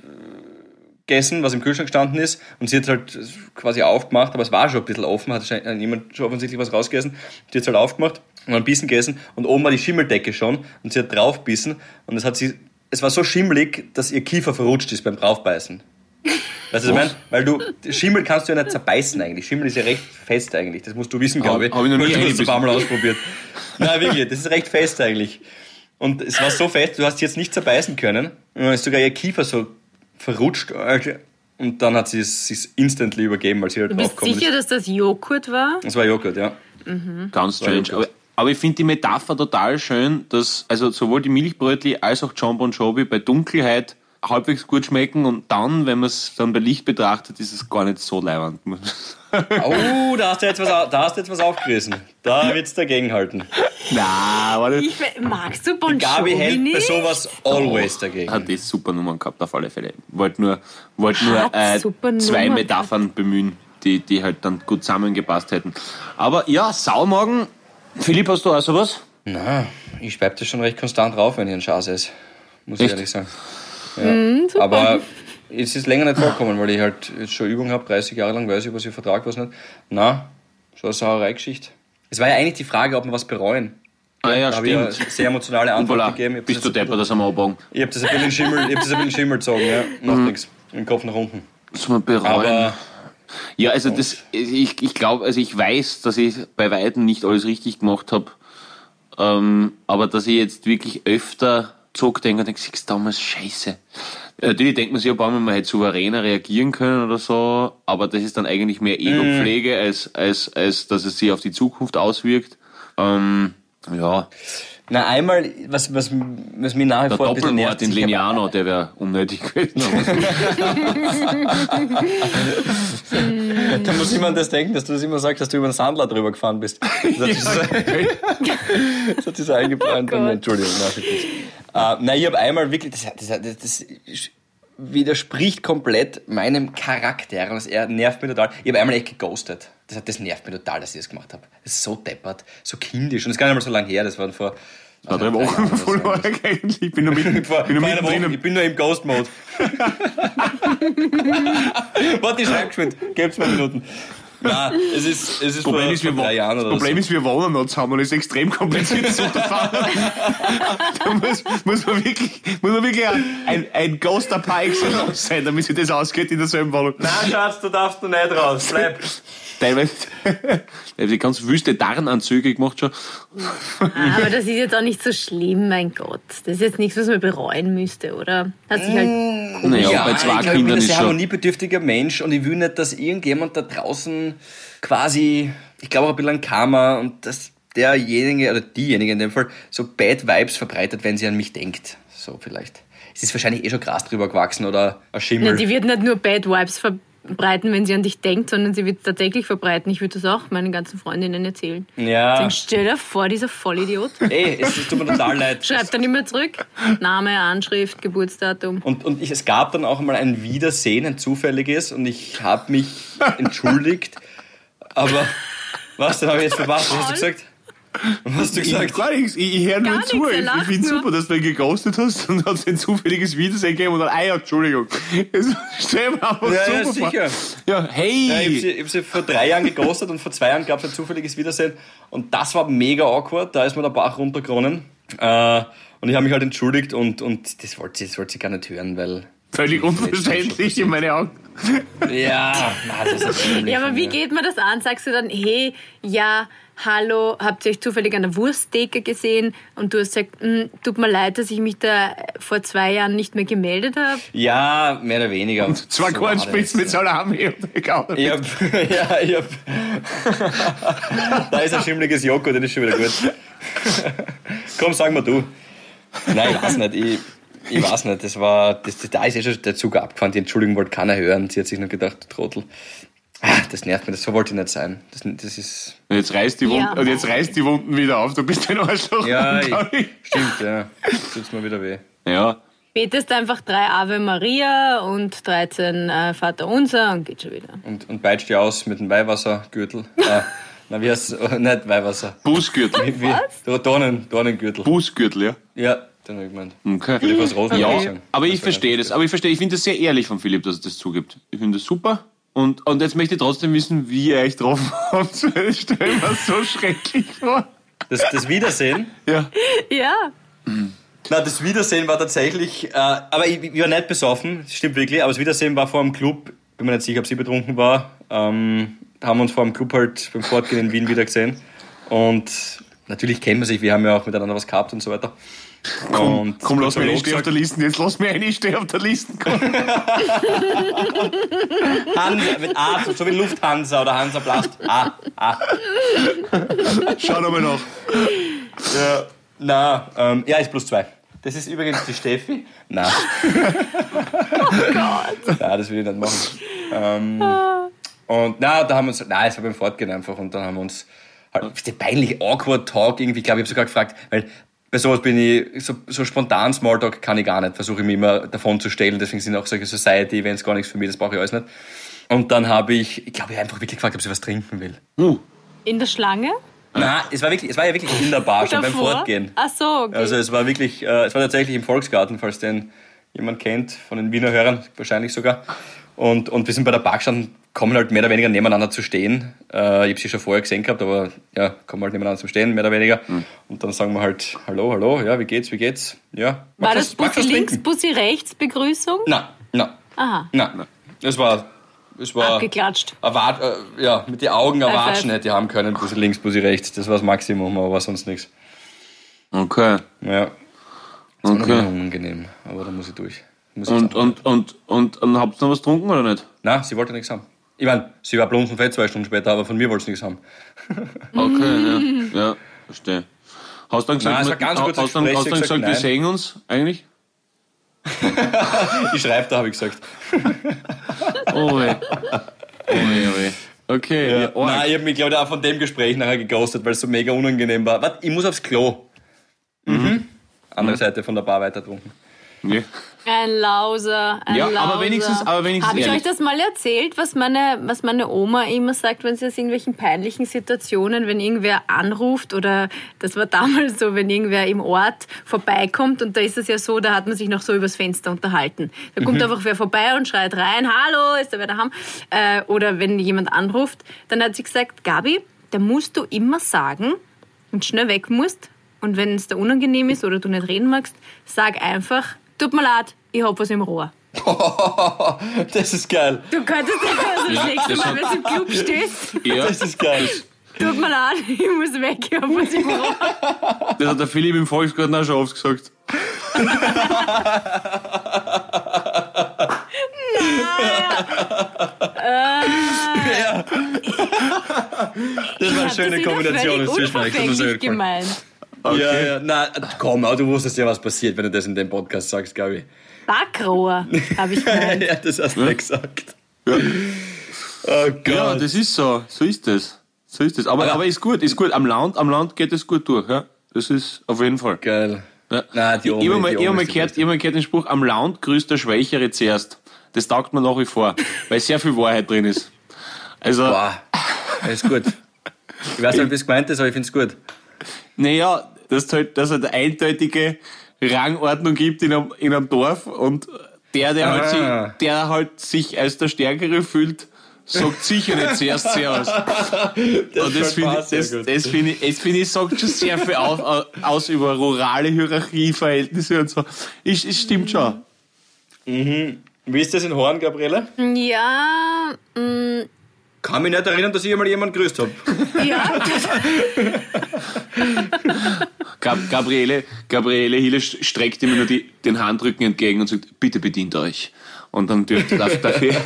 Speaker 3: gegessen, was im Kühlschrank gestanden ist. Und sie hat halt quasi aufgemacht, aber es war schon ein bisschen offen, hat jemand schon offensichtlich was rausgegessen. Die hat halt aufgemacht und ein bisschen gegessen und oben war die Schimmeldecke schon und sie hat draufbissen und es hat sie, es war so schimmelig, dass ihr Kiefer verrutscht ist beim Draufbeißen. Weißt du, was ich meine? Weil du, Schimmel kannst du ja nicht zerbeißen eigentlich. Schimmel ist ja recht fest eigentlich. Das musst du wissen, glaube ich.
Speaker 4: hab ich noch nie
Speaker 3: ein paar Mal ausprobiert. Nein, wirklich, das ist recht fest eigentlich. Und es war so fest, du hast sie jetzt nicht zerbeißen können. Und dann ist sogar ihr Kiefer so verrutscht. Alter. Und dann hat sie es sich instantly übergeben, weil sie halt
Speaker 2: Du bist
Speaker 3: draufgekommen
Speaker 2: sicher,
Speaker 3: ist.
Speaker 2: dass das Joghurt war?
Speaker 3: Das war Joghurt, ja.
Speaker 4: ganz strange. Aber, aber ich finde die Metapher total schön, dass also sowohl die Milchbrötli als auch John Bon Jovi bei Dunkelheit halbwegs gut schmecken und dann, wenn man es dann bei Licht betrachtet, ist es gar nicht so leibend.
Speaker 3: Oh, da hast du jetzt was, da hast du jetzt was aufgerissen. Da wird's dagegen halten.
Speaker 4: Na, aber das
Speaker 2: Ich, magst du Bon
Speaker 3: Gabi hält bei sowas always dagegen.
Speaker 4: hat das super Nummern gehabt, auf alle Fälle. Wollte nur, wollt nur äh, zwei
Speaker 2: Nummern
Speaker 4: Metaphern bemühen, die, die halt dann gut zusammengepasst hätten. Aber ja, Saumagen. Philipp, hast du auch sowas?
Speaker 3: Na, ich speib das schon recht konstant rauf, wenn ich einen Schaß esse. Muss ich
Speaker 4: Echt?
Speaker 3: ehrlich sagen. Ja. Aber es ist länger nicht vorgekommen, weil ich halt jetzt schon Übung habe, 30 Jahre lang weiß ich, was ich vertrage, was nicht. Na, so eine Sauerei-Geschichte. Es war ja eigentlich die Frage, ob wir was bereuen.
Speaker 4: Ah ja,
Speaker 3: Da habe ich ja
Speaker 4: stimmt.
Speaker 3: sehr emotionale Antwort
Speaker 4: Voilà,
Speaker 3: gegeben.
Speaker 4: Bist du depper, das am Abbauen.
Speaker 3: bisschen- Ich habe das ein bisschen Schimmel, ich hab das ein bisschen Schimmel gezogen, ja. Macht nichts. Im Kopf nach unten.
Speaker 4: Muss man bereuen.
Speaker 3: Aber
Speaker 4: Ja, also das, ich, ich glaube, also ich weiß, dass ich bei Weitem nicht alles richtig gemacht habe. Ähm, aber dass ich jetzt wirklich öfter zurückdenke und denke, damals scheiße. Natürlich denkt man sich ein paar Mal, man hätte souveräner reagieren können oder so, aber das ist dann eigentlich mehr Ego-Pflege, als, als, als dass es sich auf die Zukunft auswirkt. Ähm, ja,
Speaker 3: na einmal, was, was, was mir nach wie
Speaker 4: der
Speaker 3: vor ein bisschen
Speaker 4: Doppelmord
Speaker 3: nervt,
Speaker 4: in
Speaker 3: ich
Speaker 4: Lignano, der wäre unnötig gewesen.
Speaker 3: Da muss jemand das denken, dass du das immer sagst, dass du über den Sandler drüber gefahren bist. Das hat sich so, bei mir. Entschuldigung, nein, das ist nicht. äh, Nein, ich habe einmal wirklich, das, das, das, das widerspricht komplett meinem Charakter. Und er nervt mich total. Ich habe einmal echt geghostet. Das, das nervt mich total, dass ich das gemacht habe. Das ist so deppert, so kindisch. Und das ist gar nicht mal so lange her, das waren vor...
Speaker 4: War drei Wochen eigentlich. Ich bin nur mitten,
Speaker 3: Vor,
Speaker 4: bin nur
Speaker 3: vor einer
Speaker 4: mitten
Speaker 3: Woche,
Speaker 4: drin.
Speaker 3: ich bin nur im Ghost-Mode. Warte, ich schreib geschwind. Geb's mir Minuten. Nein, es ist, es ist
Speaker 4: Problem
Speaker 3: vor,
Speaker 4: ist,
Speaker 3: vor drei Jahren
Speaker 4: das
Speaker 3: oder
Speaker 4: Problem
Speaker 3: so.
Speaker 4: ist, wir wohnen noch zusammen und es ist extrem kompliziert, das Unterfahren. da muss, muss man wirklich, muss man wirklich ein, ein, Ghoster par excellence sein, damit sich das ausgeht in derselben Wohnung.
Speaker 3: Nein, Schatz, du darfst noch nicht raus. Bleib.
Speaker 4: Teilweise, die ganz wüste Darnanzüge gemacht schon.
Speaker 2: Aber das ist jetzt auch nicht so schlimm, mein Gott. Das ist jetzt nichts, was man bereuen müsste, oder? Hat sich halt
Speaker 4: Naja, bei zwei
Speaker 3: ich glaub, ich bin ein sehr
Speaker 4: schon.
Speaker 3: harmoniebedürftiger Mensch und ich will nicht, dass irgendjemand da draußen quasi, ich glaube auch ein bisschen an Karma und dass derjenige oder diejenige in dem Fall so Bad Vibes verbreitet, wenn sie an mich denkt. So vielleicht. Es ist wahrscheinlich eh schon Gras drüber gewachsen oder ein
Speaker 2: Ja,
Speaker 3: Schimmel.
Speaker 2: die wird nicht nur Bad Vibes verbreiten, wenn sie an dich denkt, sondern sie wird es tatsächlich verbreiten. Ich würde das auch meinen ganzen Freundinnen erzählen.
Speaker 3: ja.
Speaker 2: Sagen, stell dir vor, dieser Vollidiot.
Speaker 3: Ey, es, es tut mir total leid.
Speaker 2: Schreibt dann immer zurück. Name, Anschrift, Geburtsdatum.
Speaker 3: Und, und ich, es gab dann auch mal ein Wiedersehen, ein zufälliges, und ich habe mich entschuldigt. Aber was, dann habe ich jetzt verpasst. Was hast du gesagt? Was hast du
Speaker 4: Ich,
Speaker 3: gesagt?
Speaker 4: gar nichts, ich, ich höre nur zu. Ich, ich finde super, dass du ihn geghostet hast und hat es ein zufälliges Wiedersehen gegeben und dann, ah ja, Entschuldigung. Das stell mir einfach
Speaker 3: Ja, ja,
Speaker 4: super vor.
Speaker 3: sicher.
Speaker 4: Ja, hey.
Speaker 3: Ja, ich habe sie, ich hab sie vor drei Jahren geghostet und vor zwei Jahren gab es ein zufälliges Wiedersehen. Und das war mega awkward. Da ist mir der Bach runtergeronnen. Äh, und ich habe mich halt entschuldigt und, und das wollte sie, das wollte sie gar nicht hören, weil.
Speaker 4: Völlig unverständlich in meine Augen.
Speaker 3: Ja, na, das ist
Speaker 2: Ja, aber wie geht man das an? Sagst du dann, hey, ja, hallo, habt ihr euch zufällig an der Wursttheke gesehen? Und du hast gesagt, "Hm, tut mir leid, dass ich mich da vor zwei Jahren nicht mehr gemeldet habe.
Speaker 3: Ja, mehr oder weniger. Und
Speaker 4: Zwei Kornspitzen mit Salami und egal.
Speaker 3: Ich hab, ja, ich hab. da ist ein schimmliges Joghurt, das ist schon wieder gut. Komm, sag mal du. Nein, ich weiß nicht. Ich, ich weiß nicht. Das war, das, da ist eh schon der Zug abgefahren. Die Entschuldigung wollte keiner hören. Sie hat sich nur gedacht, du Trottel. Ah, Das nervt mich. Das so wollte ich nicht sein. Das, das ist.
Speaker 4: Und jetzt reißt die Wunden,
Speaker 2: Ja.
Speaker 4: und jetzt reißt die Wunden wieder auf. Du bist ein Arschloch.
Speaker 3: Ja, ich, stimmt, ja. Tut's mir wieder weh.
Speaker 4: ja.
Speaker 2: Betest einfach drei Ave Maria und 13 äh, Vater Unser und geht schon wieder.
Speaker 3: Und, und peitscht die aus mit dem Weihwassergürtel. Äh, na, wie heißt Nicht Weihwasser.
Speaker 4: Bußgürtel.
Speaker 3: Wie, wie, Dornen, Dornengürtel.
Speaker 4: Bußgürtel, ja.
Speaker 3: Ja, den hab ich gemeint.
Speaker 4: Okay.
Speaker 3: Ich was Rosen
Speaker 4: Ja,
Speaker 3: sagen.
Speaker 4: aber ich verstehe das. Aber ich verstehe, ich finde das sehr ehrlich von Philipp, dass er das zugibt. Ich finde das super. Und, und jetzt möchte ich trotzdem wissen, wie ihr euch drauf habt. Das stelle ich mir so schrecklich vor.
Speaker 3: Das, das Wiedersehen.
Speaker 4: Ja.
Speaker 2: Ja,
Speaker 3: Na, das Wiedersehen war tatsächlich, äh, aber ich, ich war nicht besoffen, das stimmt wirklich, aber das Wiedersehen war vor dem Club, bin mir nicht sicher, ob sie betrunken war, ähm, haben uns vor dem Club halt beim Fortgehen in Wien wieder gesehen und natürlich kennen wir sich, wir haben ja auch miteinander was gehabt und so weiter. Und
Speaker 4: Komm, lass mich
Speaker 3: Hallo
Speaker 4: nicht stehen auf der Liste. Jetzt lass mich nicht stehen auf der Liste. Komm.
Speaker 3: Hansa, mit A, so wie Lufthansa oder Hansa Blast. A, A.
Speaker 4: Schau nochmal nach.
Speaker 3: Ja, na, ähm, ja, ist plus zwei. Das ist übrigens die Steffi. Na. Oh Gott. Na, das will ich nicht machen. Ähm, und na, da haben wir uns, na, es war beim Fortgehen einfach und dann haben wir uns halt, der peinliche awkward Talk irgendwie, ich glaube, ich habe sogar gefragt, weil bei sowas bin ich, so, so spontan Smalltalk kann ich gar nicht, versuche ich mich immer davon zu stellen, deswegen sind auch solche Society-Events gar nichts für mich, das brauche ich alles nicht. Und dann habe ich, ich glaube, ich habe einfach wirklich gefragt, ob sie was trinken will.
Speaker 4: Uh,
Speaker 2: in der Schlange.
Speaker 3: Na, es war wirklich, es war ja wirklich in der Bar, schon beim? Fortgehen.
Speaker 2: Ach so, okay.
Speaker 3: Also es war wirklich, äh, es war tatsächlich im Volksgarten, falls den jemand kennt, von den Wiener Hörern wahrscheinlich sogar. Und, und wir sind bei der Bar gestanden, kommen halt mehr oder weniger nebeneinander zu stehen. Äh, ich habe sie schon vorher gesehen gehabt, aber ja, kommen halt nebeneinander zum Stehen, mehr oder weniger.
Speaker 4: Hm.
Speaker 3: Und dann sagen wir halt, hallo, hallo, ja, wie geht's, wie geht's? Ja.
Speaker 2: War das Bussi links? Bussi rechts Begrüßung?
Speaker 3: Na, na,
Speaker 2: Aha,
Speaker 3: na. Es war, es war,
Speaker 2: abgeklatscht.
Speaker 3: erwart, äh, ja, mit den Augen erwatschen hätte ich haben können, Bussi links, Bussi rechts. Das war das Maximum, aber war sonst nichts.
Speaker 4: Okay.
Speaker 3: Ja. Das war
Speaker 4: Okay.
Speaker 3: okay. unangenehm, aber da muss ich durch. Muss ich
Speaker 4: Und, und, und, und, und habt ihr noch was getrunken oder nicht?
Speaker 3: Na, sie wollte nichts haben. Ich meine, sie war blundenfett zwei Stunden später, aber von mir wollte sie nichts haben.
Speaker 4: Okay, ja. Ja, verstehe. Hast du dann gesagt,
Speaker 3: Nein, ganz kurzes
Speaker 4: hast du dann, hast du dann
Speaker 3: hat
Speaker 4: gesagt, wir
Speaker 3: gesagt,
Speaker 4: sehen uns eigentlich?
Speaker 3: Ich schreibe da, habe ich gesagt.
Speaker 4: Oh, weh. Oh, weh, oh. Okay, ja.
Speaker 3: Ja.
Speaker 4: arg.
Speaker 3: Nein, ich habe mich, glaube ich, auch von dem Gespräch nachher geghostet, weil es so mega unangenehm war. Warte, ich muss aufs Klo. Mhm. Andere Seite von der Bar weiter getrunken.
Speaker 4: Ja.
Speaker 2: Ein Lauser, ein
Speaker 4: Ja,
Speaker 2: Lauser.
Speaker 4: aber wenigstens- aber wenigstens
Speaker 2: Habe ich
Speaker 4: ehrlich.
Speaker 2: euch das mal erzählt, was meine, was meine Oma immer sagt, wenn sie aus irgendwelchen peinlichen Situationen, wenn irgendwer anruft oder das war damals so, wenn irgendwer im Ort vorbeikommt und da ist es ja so, da hat man sich noch so übers Fenster unterhalten. Da
Speaker 4: Mhm.
Speaker 2: kommt einfach wer vorbei und schreit rein, hallo, ist da wer daheim? Äh, oder wenn jemand anruft, dann hat sie gesagt, Gabi, da musst du immer sagen und schnell weg musst und wenn es da unangenehm ist oder du nicht reden magst, sag einfach, tut mir leid, ich hab was im Rohr.
Speaker 3: das ist geil.
Speaker 2: Du könntest also das nächste Mal, wenn du im Club stehst,
Speaker 4: Ja,
Speaker 3: Das ist geil.
Speaker 2: tut mir leid, ich muss weg, ich hab was im Rohr.
Speaker 4: das hat der Philipp im Volksgarten auch schon oft gesagt.
Speaker 3: Das war eine schöne Kombination. Das sehr
Speaker 2: unverfänglich
Speaker 3: gefallen.
Speaker 2: Gemeint.
Speaker 3: Ja, ja. Na, komm, aber du wusstest ja, was passiert, wenn du das in dem Podcast sagst, glaube ich.
Speaker 2: Backrohr, habe ich gemeint.
Speaker 3: ja, das hast du nicht gesagt. Oh Gott.
Speaker 4: Ja, das ist so. So ist das. So ist das. Aber,
Speaker 3: Aber-
Speaker 4: aber ist gut, ist gut. Am Land, am Land geht es gut durch, ja. Das ist auf jeden Fall.
Speaker 3: geil.
Speaker 4: Ja.
Speaker 3: Nein, die
Speaker 4: ich habe mal, ich hab
Speaker 3: ist
Speaker 4: gehört, ich hab mal gehört den Spruch, am Land grüßt der Schwächere zuerst. Das taugt mir nach wie vor, weil sehr viel Wahrheit drin ist. Also,
Speaker 3: Boah, alles gut. Ich weiß nicht, wie es gemeint ist, aber ich finde es gut.
Speaker 4: Naja, dass es halt, dass es eine eindeutige Rangordnung gibt in einem, in einem Dorf und der, der halt,
Speaker 3: Ah.
Speaker 4: sich, der halt sich als der Stärkere fühlt, sagt sicher nicht zuerst Servus. Und das finde ich, das, das finde ich, das finde ich, sagt schon sehr viel aus, aus über rurale Hierarchieverhältnisse und so. Ich, es stimmt schon.
Speaker 3: Wie ist das in Horn, Gabriele?
Speaker 2: Ja, mh,
Speaker 3: Kann mich nicht erinnern, dass ich einmal jemanden grüßt habe.
Speaker 2: ja,
Speaker 4: Gab, Gabriele, Gabriele Hille st- streckt immer nur die, den Handrücken entgegen und sagt, bitte bedient euch. Und dann dürft darf ich,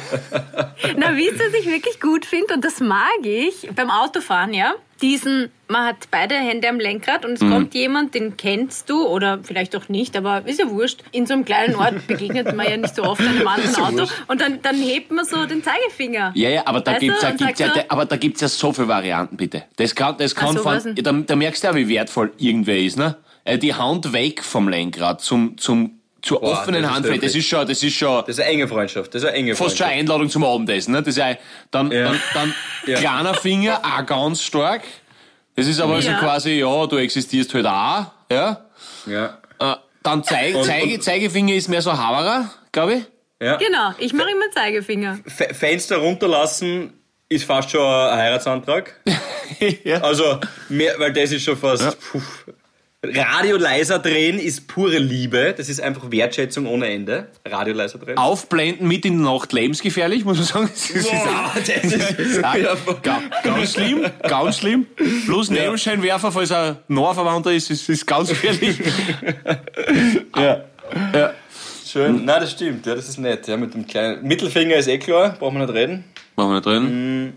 Speaker 2: Na, wisst ihr, was ich wirklich gut finde? Und das mag ich beim Autofahren, ja? Diesen, man hat beide Hände am Lenkrad und es kommt jemand, den kennst du oder vielleicht auch nicht, aber ist ja wurscht. In so einem kleinen Ort begegnet man ja nicht so oft einem anderen Auto und dann, dann hebt man so den Zeigefinger.
Speaker 4: Ja, ja, aber da
Speaker 2: du,
Speaker 4: gibt's ja, gibt's ja, aber da gibt's ja so viele Varianten, bitte. Das kann, das kann
Speaker 2: so,
Speaker 4: von, da, da merkst du ja, wie wertvoll irgendwer ist, ne? Äh, Die Hand weg vom Lenkrad zum, zum, zur
Speaker 3: Boah,
Speaker 4: offenen
Speaker 3: das ist
Speaker 4: Handfläche. Das ist schon, das ist schon,
Speaker 3: Das ist eine enge Freundschaft. Das ist eine enge
Speaker 4: fast schon
Speaker 3: Freundschaft.
Speaker 4: eine Einladung zum Abendessen, ne? Das ist ja, dann,
Speaker 3: Ja.
Speaker 4: dann, dann
Speaker 3: Ja.
Speaker 4: kleiner Finger, auch ganz stark. Das ist aber so
Speaker 2: Ja.
Speaker 4: quasi, ja, du existierst halt auch, ja?
Speaker 3: Ja.
Speaker 4: Äh, dann Zeig,
Speaker 3: Und-
Speaker 4: Zeige,
Speaker 3: und-
Speaker 4: Zeigefinger ist mehr so Haverer, glaube ich.
Speaker 3: ja.
Speaker 2: Genau, ich mache immer Zeigefinger.
Speaker 3: Fe- Fenster runterlassen ist fast schon ein Heiratsantrag.
Speaker 4: ja.
Speaker 3: Also, mehr, weil das ist schon fast. Puh. Radio leiser drehen ist pure Liebe. Das ist einfach Wertschätzung ohne Ende. Radio leiser drehen.
Speaker 4: Aufblenden mit in der Nacht lebensgefährlich, muss man sagen. Das ist
Speaker 3: Boah, das ist
Speaker 4: Ja,
Speaker 3: ja,
Speaker 4: ga- ganz schlimm, ganz schlimm. Plus Nebelscheinwerfer, falls er Nahverwandter ist, ist, ist ganz gefährlich.
Speaker 3: ja.
Speaker 4: ja.
Speaker 3: Schön. Nein, das stimmt. Ja, das ist nett. Ja, mit dem kleinen Mittelfinger ist eh klar. Brauchen wir nicht reden.
Speaker 4: Machen wir nicht drin.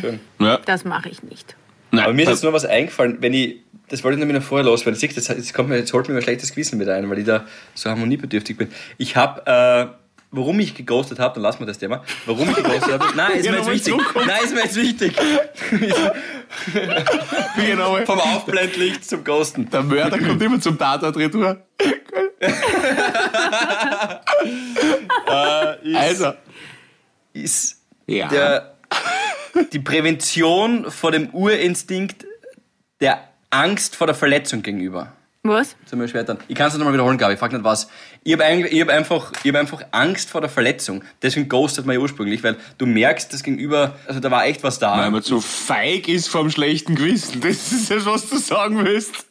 Speaker 3: Schön.
Speaker 4: Ja.
Speaker 2: Das mache ich nicht.
Speaker 4: Nein,
Speaker 3: Aber mir ist jetzt nur was eingefallen, wenn ich, das wollte ich nämlich noch vorher loswerden. Siehst jetzt, jetzt kommt mir, jetzt holt mir ein schlechtes Gewissen mit ein, weil ich da so harmoniebedürftig bin. Ich habe, äh, warum ich geghostet habe, dann lassen wir das Thema. Warum ich geghostet habe, nein, ist
Speaker 4: Ja,
Speaker 3: mir jetzt wichtig. Nein, ist mir jetzt wichtig.
Speaker 4: genau,
Speaker 3: Vom Aufblendlicht zum Ghosten.
Speaker 4: der Mörder kommt immer zum Tatort retour. also,
Speaker 3: Ist
Speaker 4: ja.
Speaker 3: der, die Prävention vor dem Urinstinkt der Angst vor der Verletzung gegenüber.
Speaker 2: Was?
Speaker 3: Zum Beispiel dann. Ich kann es nochmal wiederholen, Gabi. Ich frag nicht was. Ich habe hab einfach, ich hab einfach Angst vor der Verletzung. Deswegen ghostet man ja ursprünglich, weil du merkst, das Gegenüber, also da war echt was da.
Speaker 4: Weil man zu feig ist vom schlechten Gewissen. Das ist das, was du sagen willst.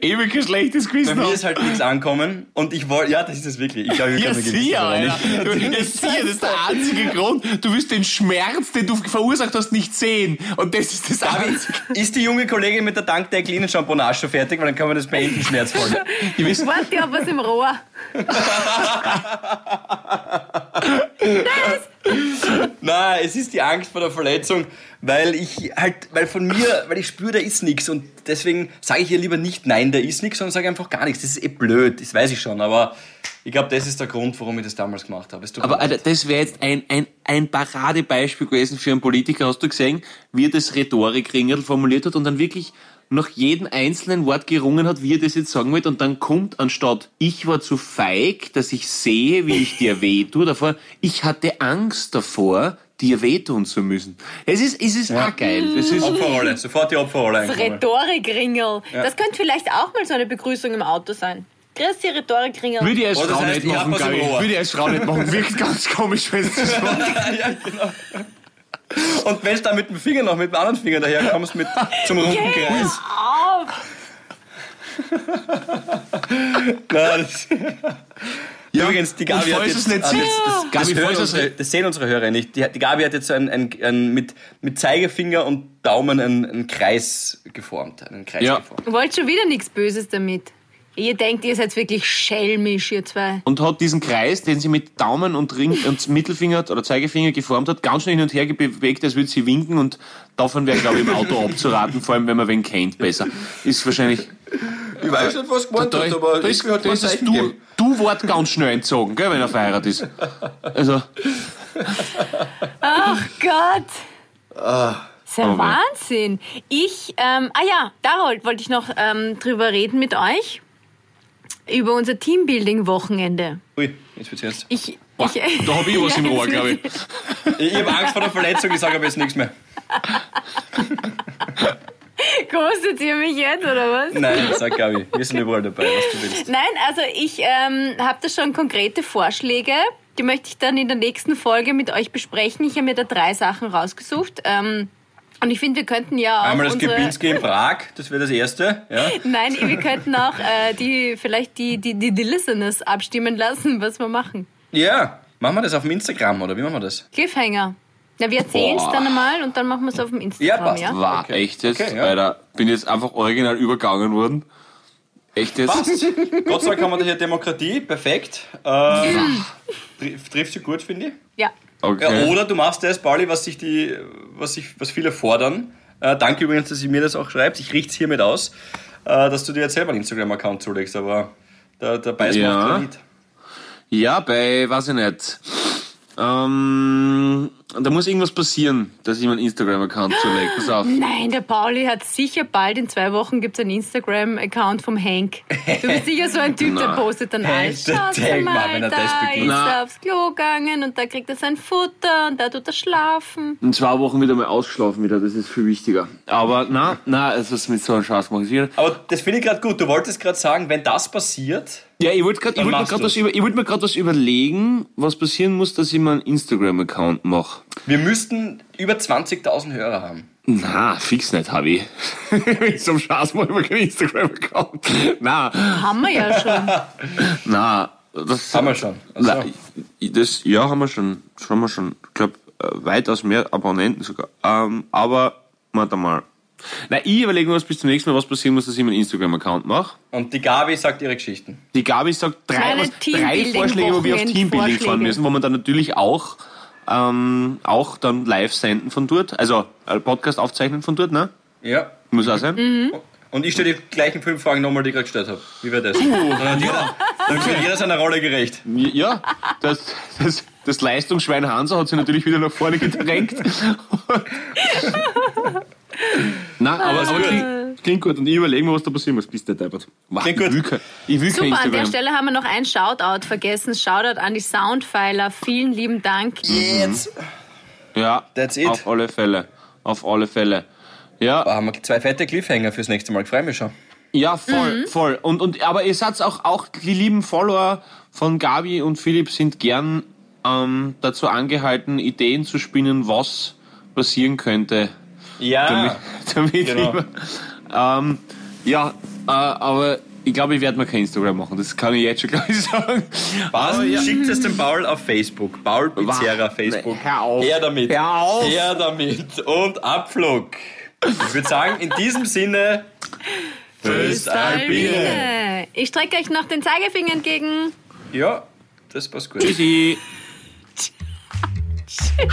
Speaker 4: Ewig ein schlechtes
Speaker 3: Bei
Speaker 4: Gewissen
Speaker 3: mir ist halt nichts ankommen und ich wollte, ja, das ist es wirklich. Ich glaube, ich
Speaker 4: Ja,
Speaker 3: kann
Speaker 4: sicher,
Speaker 3: nicht.
Speaker 4: Du, ja, sicher, das ist der einzige Grund. Du willst den Schmerz, den du verursacht hast, nicht sehen. Und das ist das einzige.
Speaker 3: ist die junge Kollegin mit der Dankdeckel Innenshamponage schon fertig? Weil dann können wir das beenden, schmerzvoll.
Speaker 4: Ich weiß,
Speaker 2: Warte, ich hab was im Rohr.
Speaker 3: Nein, es ist die Angst vor der Verletzung, weil ich halt, weil von mir, weil ich spüre, da ist nichts und deswegen sage ich ihr lieber nicht, nein, da ist nichts, sondern sage einfach gar nichts. Das ist eh blöd, das weiß ich schon, aber ich glaube, das ist der Grund, warum ich das damals gemacht habe.
Speaker 4: Aber. Alter, das wäre jetzt ein, ein, ein Paradebeispiel gewesen für einen Politiker. Hast du gesehen, wie er das Rhetorikringel formuliert hat und dann wirklich nach jedem einzelnen Wort gerungen hat, wie er das jetzt sagen will und dann kommt anstatt ich war zu feig, dass ich sehe, wie ich dir weh tue, davor, ich hatte Angst davor, dir wehtun zu müssen. Es ist, es ist auch geil. Das ist,
Speaker 3: Opferrolle, sofort die Opferrolle
Speaker 2: Das. Rhetorikringel. Das könnte vielleicht auch mal so eine Begrüßung im Auto sein. Grüß dich, Rhetorikringel.
Speaker 4: würde ich als
Speaker 3: Oh, das
Speaker 4: Frau nicht
Speaker 3: ich
Speaker 4: machen, Gabi.
Speaker 3: Ohr.
Speaker 4: Würde ich als Frau nicht machen. Wirkt ganz komisch, wenn du das
Speaker 3: ja, genau. Und wenn du da mit dem Finger noch, mit dem anderen Finger daherkommst, mit zum runden Kreis.
Speaker 2: Auf!
Speaker 3: Nein, das Übrigens, die Gabi hat jetzt,
Speaker 4: nicht
Speaker 3: ah, das, das,
Speaker 4: Gabi,
Speaker 3: das,
Speaker 4: es
Speaker 3: unsere, das sehen unsere Hörer nicht. Die, die Gabi hat jetzt so ein, ein, ein, mit, mit Zeigefinger und Daumen einen, einen Kreis geformt. Einen Kreis
Speaker 4: Ja.
Speaker 3: geformt.
Speaker 2: Wollt schon wieder nichts Böses damit. Ihr denkt, ihr seid wirklich schelmisch, ihr zwei.
Speaker 4: und hat diesen Kreis, den sie mit Daumen und Ring und Mittelfinger oder Zeigefinger geformt hat, ganz schnell hin und her bewegt, als würde sie winken und davon wäre, glaube ich, im Auto abzuraten, vor allem wenn man wen kennt besser. Ist wahrscheinlich.
Speaker 3: Ich weiß nicht, was gemeint
Speaker 4: Da,
Speaker 3: hat, aber
Speaker 4: da ist,
Speaker 3: hat
Speaker 4: da ist das du, du Wort ganz schnell entzogen, gell, wenn er verheiratet ist. Also,
Speaker 2: Ach Gott!
Speaker 3: Ah.
Speaker 2: Das ist ja
Speaker 4: Aber-
Speaker 2: Wahnsinn. Ich, ähm, ah ja, Darold, wollte ich noch ähm, drüber reden mit euch. Über unser Teambuilding-Wochenende.
Speaker 3: Ui, jetzt wird's ernst.
Speaker 2: Ich, ich,
Speaker 4: da habe ich was im Rohr,
Speaker 2: jetzt
Speaker 4: glaube ich.
Speaker 3: Ich, habe Angst vor der Verletzung, ich sage aber jetzt nichts mehr.
Speaker 2: Ghostet ihr mich jetzt, oder was?
Speaker 3: Nein, sag Gabi, wir sind überall dabei, was du willst.
Speaker 2: Nein, also ich ähm, habe da schon konkrete Vorschläge. Die möchte ich dann in der nächsten Folge mit euch besprechen. Ich habe mir da drei Sachen rausgesucht. Ähm, und ich finde, wir könnten ja auch
Speaker 3: Einmal das
Speaker 2: unsere...
Speaker 3: Gebinski in Prag, das wäre das Erste. Ja.
Speaker 2: Nein, wir könnten auch äh, die vielleicht die, die, die, die Listeners abstimmen lassen, was wir machen.
Speaker 3: ja, machen wir das auf dem Instagram, oder wie machen wir das?
Speaker 2: Cliffhanger. Na, wir erzählen es dann einmal und dann machen wir es auf dem Instagram,
Speaker 3: passt.
Speaker 2: ja?
Speaker 4: War
Speaker 3: Okay.
Speaker 4: echt jetzt,
Speaker 3: Okay, ja.
Speaker 4: Alter, bin jetzt einfach original übergangen worden. Echt jetzt?
Speaker 3: Passt. Gott sei Dank haben wir da hier Demokratie, perfekt. Äh, tri- trifft sie gut, finde ich.
Speaker 2: Ja.
Speaker 4: Okay.
Speaker 3: Ja, oder du machst das, Pauli, was sich die, was sich, was viele fordern. Äh, danke übrigens, dass ihr mir das auch schreibt. Ich richte es hiermit aus, äh, dass du dir jetzt selber einen Instagram-Account zulegst, aber da, da beißt
Speaker 4: Ja.
Speaker 3: auch Granit.
Speaker 4: Ja, bei, weiß ich nicht. Ähm, da muss irgendwas passieren, dass ich meinen Instagram-Account zulege. Pass auf.
Speaker 2: Nein, der Pauli hat sicher bald, in zwei Wochen gibt es einen Instagram-Account vom Hank. Du bist sicher so ein Typ, der postet dann alles. Schaut mal, da ist er aufs Klo gegangen und da kriegt er sein Futter und da tut er schlafen.
Speaker 4: In zwei Wochen wieder mal ausgeschlafen wieder, das ist viel wichtiger. Aber na, na, es mit so einem Schatz mache ich wieder.
Speaker 3: Aber das finde ich gerade gut. Du wolltest gerade sagen, wenn das passiert,
Speaker 4: Ja, ich wollte wollte mir gerade was, über- ich wollte mir gerade was überlegen, was passieren muss, dass ich meinen Instagram-Account mache.
Speaker 3: Wir müssten über 20.000 Hörer haben.
Speaker 4: Na, fix nicht, habe ich. Schatz mache ich mir keinen Instagram-Account. Na,
Speaker 2: Haben wir ja schon.
Speaker 4: na, das
Speaker 3: Haben wir schon. Also,
Speaker 4: Na, das, ja, haben wir schon. Schon haben wir schon. Ich glaube, weitaus mehr Abonnenten sogar. Ähm, aber, warte mal. Na, ich überlege mir was bis zum nächsten Mal, was passieren muss, dass ich meinen Instagram-Account mache.
Speaker 3: und die Gabi sagt ihre Geschichten.
Speaker 4: Die Gabi sagt drei, was, drei Vorschläge, wo wir auf Teambuilding fahren müssen, wo man dann natürlich auch, ähm, auch dann live senden von dort. Also, äh, Podcast aufzeichnen von dort, ne?
Speaker 3: Ja.
Speaker 4: Muss auch sein.
Speaker 2: Mhm.
Speaker 3: Und ich stelle die gleichen fünf Fragen nochmal, die ich gerade gestellt habe. Wie wäre das? Dann hat jeder, dann wird jeder seiner Rolle gerecht.
Speaker 4: Ja, das, das, das Leistungsschwein Hansa hat sich natürlich wieder nach vorne gedrängt. Nein, aber, aber klingt, klingt gut. Und ich überlege mir, was da passieren muss. Bist du deppert. Wow,
Speaker 3: Klingt
Speaker 4: ich
Speaker 3: gut.
Speaker 4: will ich will
Speaker 2: Super, an der. Stelle haben wir noch ein Shoutout vergessen. Shoutout an die Soundpfeiler. Vielen lieben Dank.
Speaker 3: Jetzt.
Speaker 4: Ja,
Speaker 3: That's it.
Speaker 4: auf alle Fälle. Auf alle Fälle. Ja,
Speaker 3: Da haben wir zwei fette Cliffhanger fürs nächste Mal. Ich freue mich schon.
Speaker 4: Ja, voll, voll. Und, und, aber ihr seid auch, auch die lieben Follower von Gabi und Philipp sind gern ähm, dazu angehalten, Ideen zu spinnen, was passieren könnte.
Speaker 3: Ja.
Speaker 4: Damit, damit
Speaker 3: genau.
Speaker 4: Ähm, ja, äh, aber ich glaube, ich werde mir kein Instagram machen. Das kann ich jetzt schon gleich sagen.
Speaker 3: Was?
Speaker 4: Ja.
Speaker 3: Schickt es dem Paul auf Facebook. Paul Pizzerra Facebook.
Speaker 4: Hör auf.
Speaker 3: Her damit.
Speaker 4: Hör auf.
Speaker 3: Her damit. Und Abflug. Ich würde sagen, in diesem Sinne. Albine.
Speaker 2: Albine. Ich strecke euch noch den Zeigefinger entgegen.
Speaker 3: Ja, das passt gut.
Speaker 4: Tschüssi.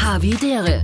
Speaker 1: Havidere.